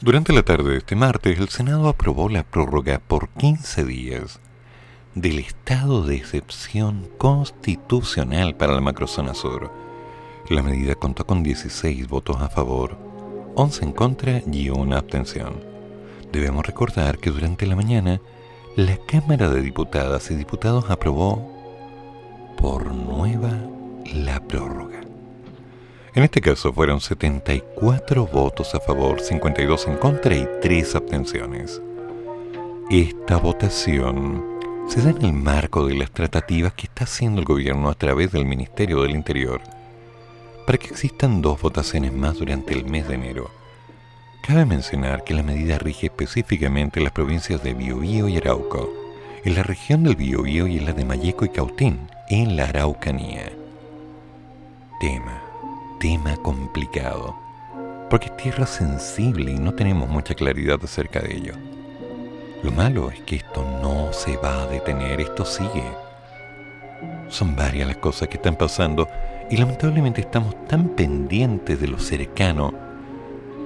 [SPEAKER 1] Durante la tarde de este martes, el Senado aprobó la prórroga por 15 días del estado de excepción constitucional para la macrozona sur. La medida contó con 16 votos a favor, 11 en contra y una abstención. Debemos recordar que durante la mañana, la Cámara de Diputadas y Diputados aprobó por nueva la prórroga. En este caso fueron 74 votos a favor, 52 en contra y 3 abstenciones. Esta votación se da en el marco de las tratativas que está haciendo el gobierno a través del Ministerio del Interior para que existan dos votaciones más durante el mes de enero. Cabe mencionar que la medida rige específicamente en las provincias de Biobío y Arauco, en la región del Biobío y en la de Mayeco y Cautín, en la Araucanía. Tema, tema complicado, porque es tierra sensible y no tenemos mucha claridad acerca de ello. Lo malo es que esto no se va a detener, esto sigue. Son varias las cosas que están pasando y lamentablemente estamos tan pendientes de lo cercano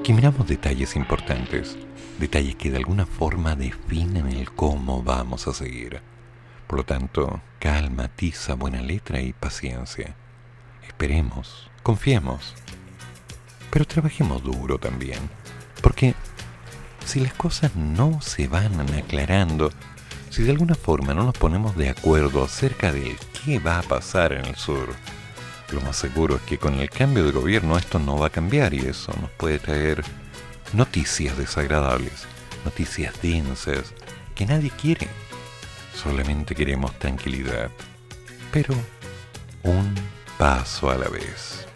[SPEAKER 1] que miramos detalles importantes, detalles que de alguna forma definen el cómo vamos a seguir. Por lo tanto, calma, tiza, buena letra y paciencia. Esperemos, confiemos, pero trabajemos duro también, porque si las cosas no se van aclarando, si de alguna forma no nos ponemos de acuerdo acerca de qué va a pasar en el sur, lo más seguro es que con el cambio de gobierno esto no va a cambiar y eso nos puede traer noticias desagradables, noticias densas que nadie quiere. Solamente queremos tranquilidad, pero un paso a la vez.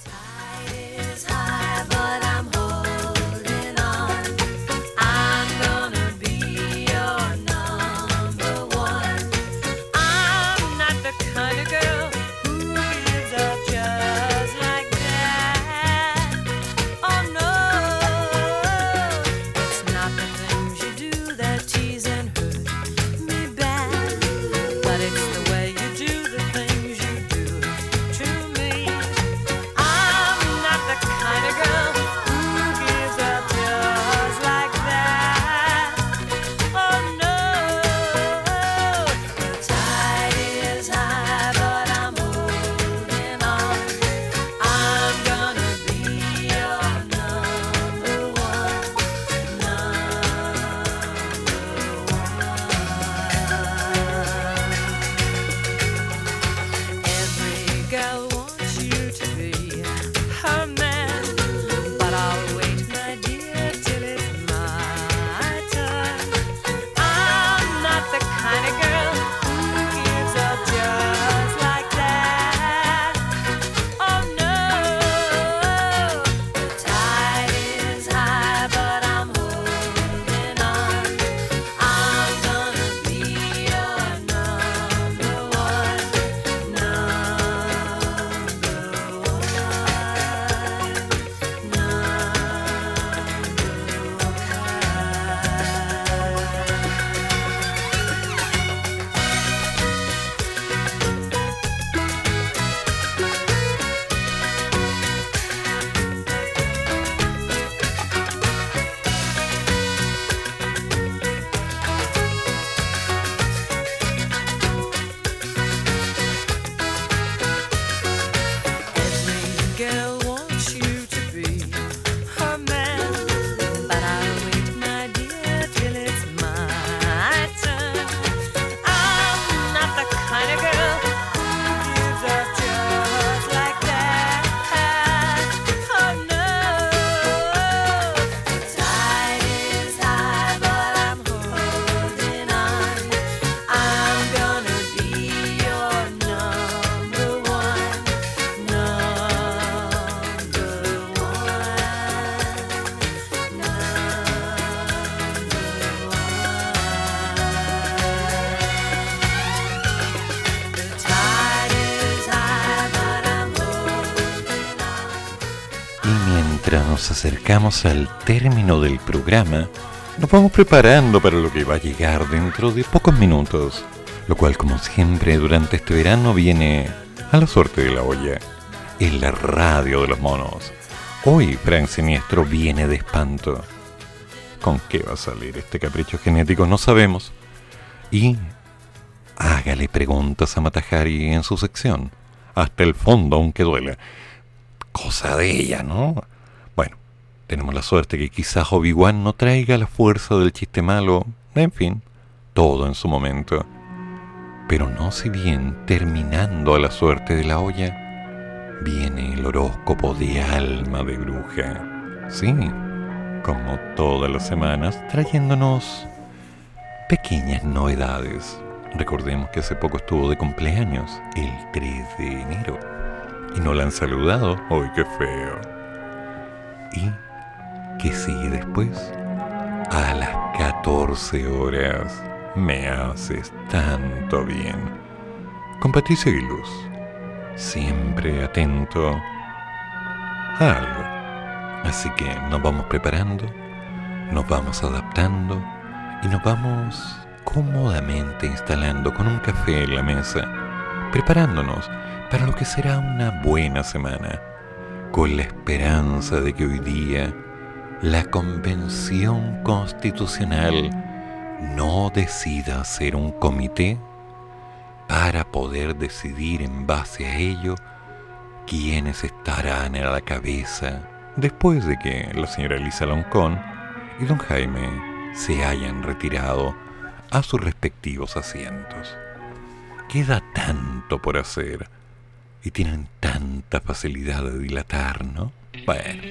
[SPEAKER 1] Acercamos al término del programa, nos vamos preparando para lo que va a llegar dentro de pocos minutos, lo cual como siempre durante este verano viene a la suerte de la olla en la radio de los monos. Hoy Frank Siniestro viene de espanto. ¿Con qué va a salir este capricho genético? No sabemos. Y hágale preguntas a Matajari en su sección, hasta el fondo aunque duela. Cosa de ella, ¿no? Tenemos la suerte que quizás Obi-Wan no traiga la fuerza del chiste malo, en fin, todo en su momento. Pero no si bien terminando a la suerte de la olla, viene el horóscopo de alma de bruja. Sí, como todas las semanas, trayéndonos pequeñas novedades. Recordemos que hace poco estuvo de cumpleaños, el 3 de enero. Y no la han saludado. ¡Ay, qué feo! ¿Y qué sigue después? A las 14 horas me haces tanto bien. Con Patricia Luz siempre atento a algo. Así que nos vamos preparando, nos vamos adaptando y nos vamos cómodamente instalando con un café en la mesa, preparándonos para lo que será una buena semana, con la esperanza de que hoy día la Convención Constitucional no decida hacer un comité para poder decidir en base a ello quiénes estarán a la cabeza después de que la señora Elisa Loncón y don Jaime se hayan retirado a sus respectivos asientos. Queda tanto por hacer y tienen tanta facilidad de dilatar, ¿no? Bueno,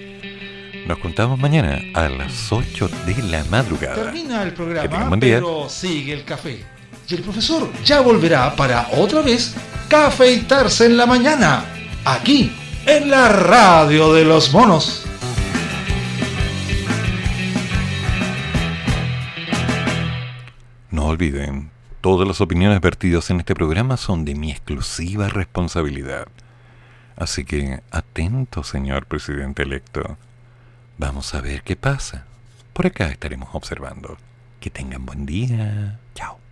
[SPEAKER 1] nos contamos mañana a las 8 de la madrugada.
[SPEAKER 7] Termina el programa, pero sigue el café. Y el profesor ya volverá para otra vez cafeitarse en la mañana, aquí, en la radio de los monos.
[SPEAKER 1] No olviden, todas las opiniones vertidas en este programa son de mi exclusiva responsabilidad. Así que atento, señor presidente electo. Vamos a ver qué pasa. Por acá estaremos observando. Que tengan buen día. Chao.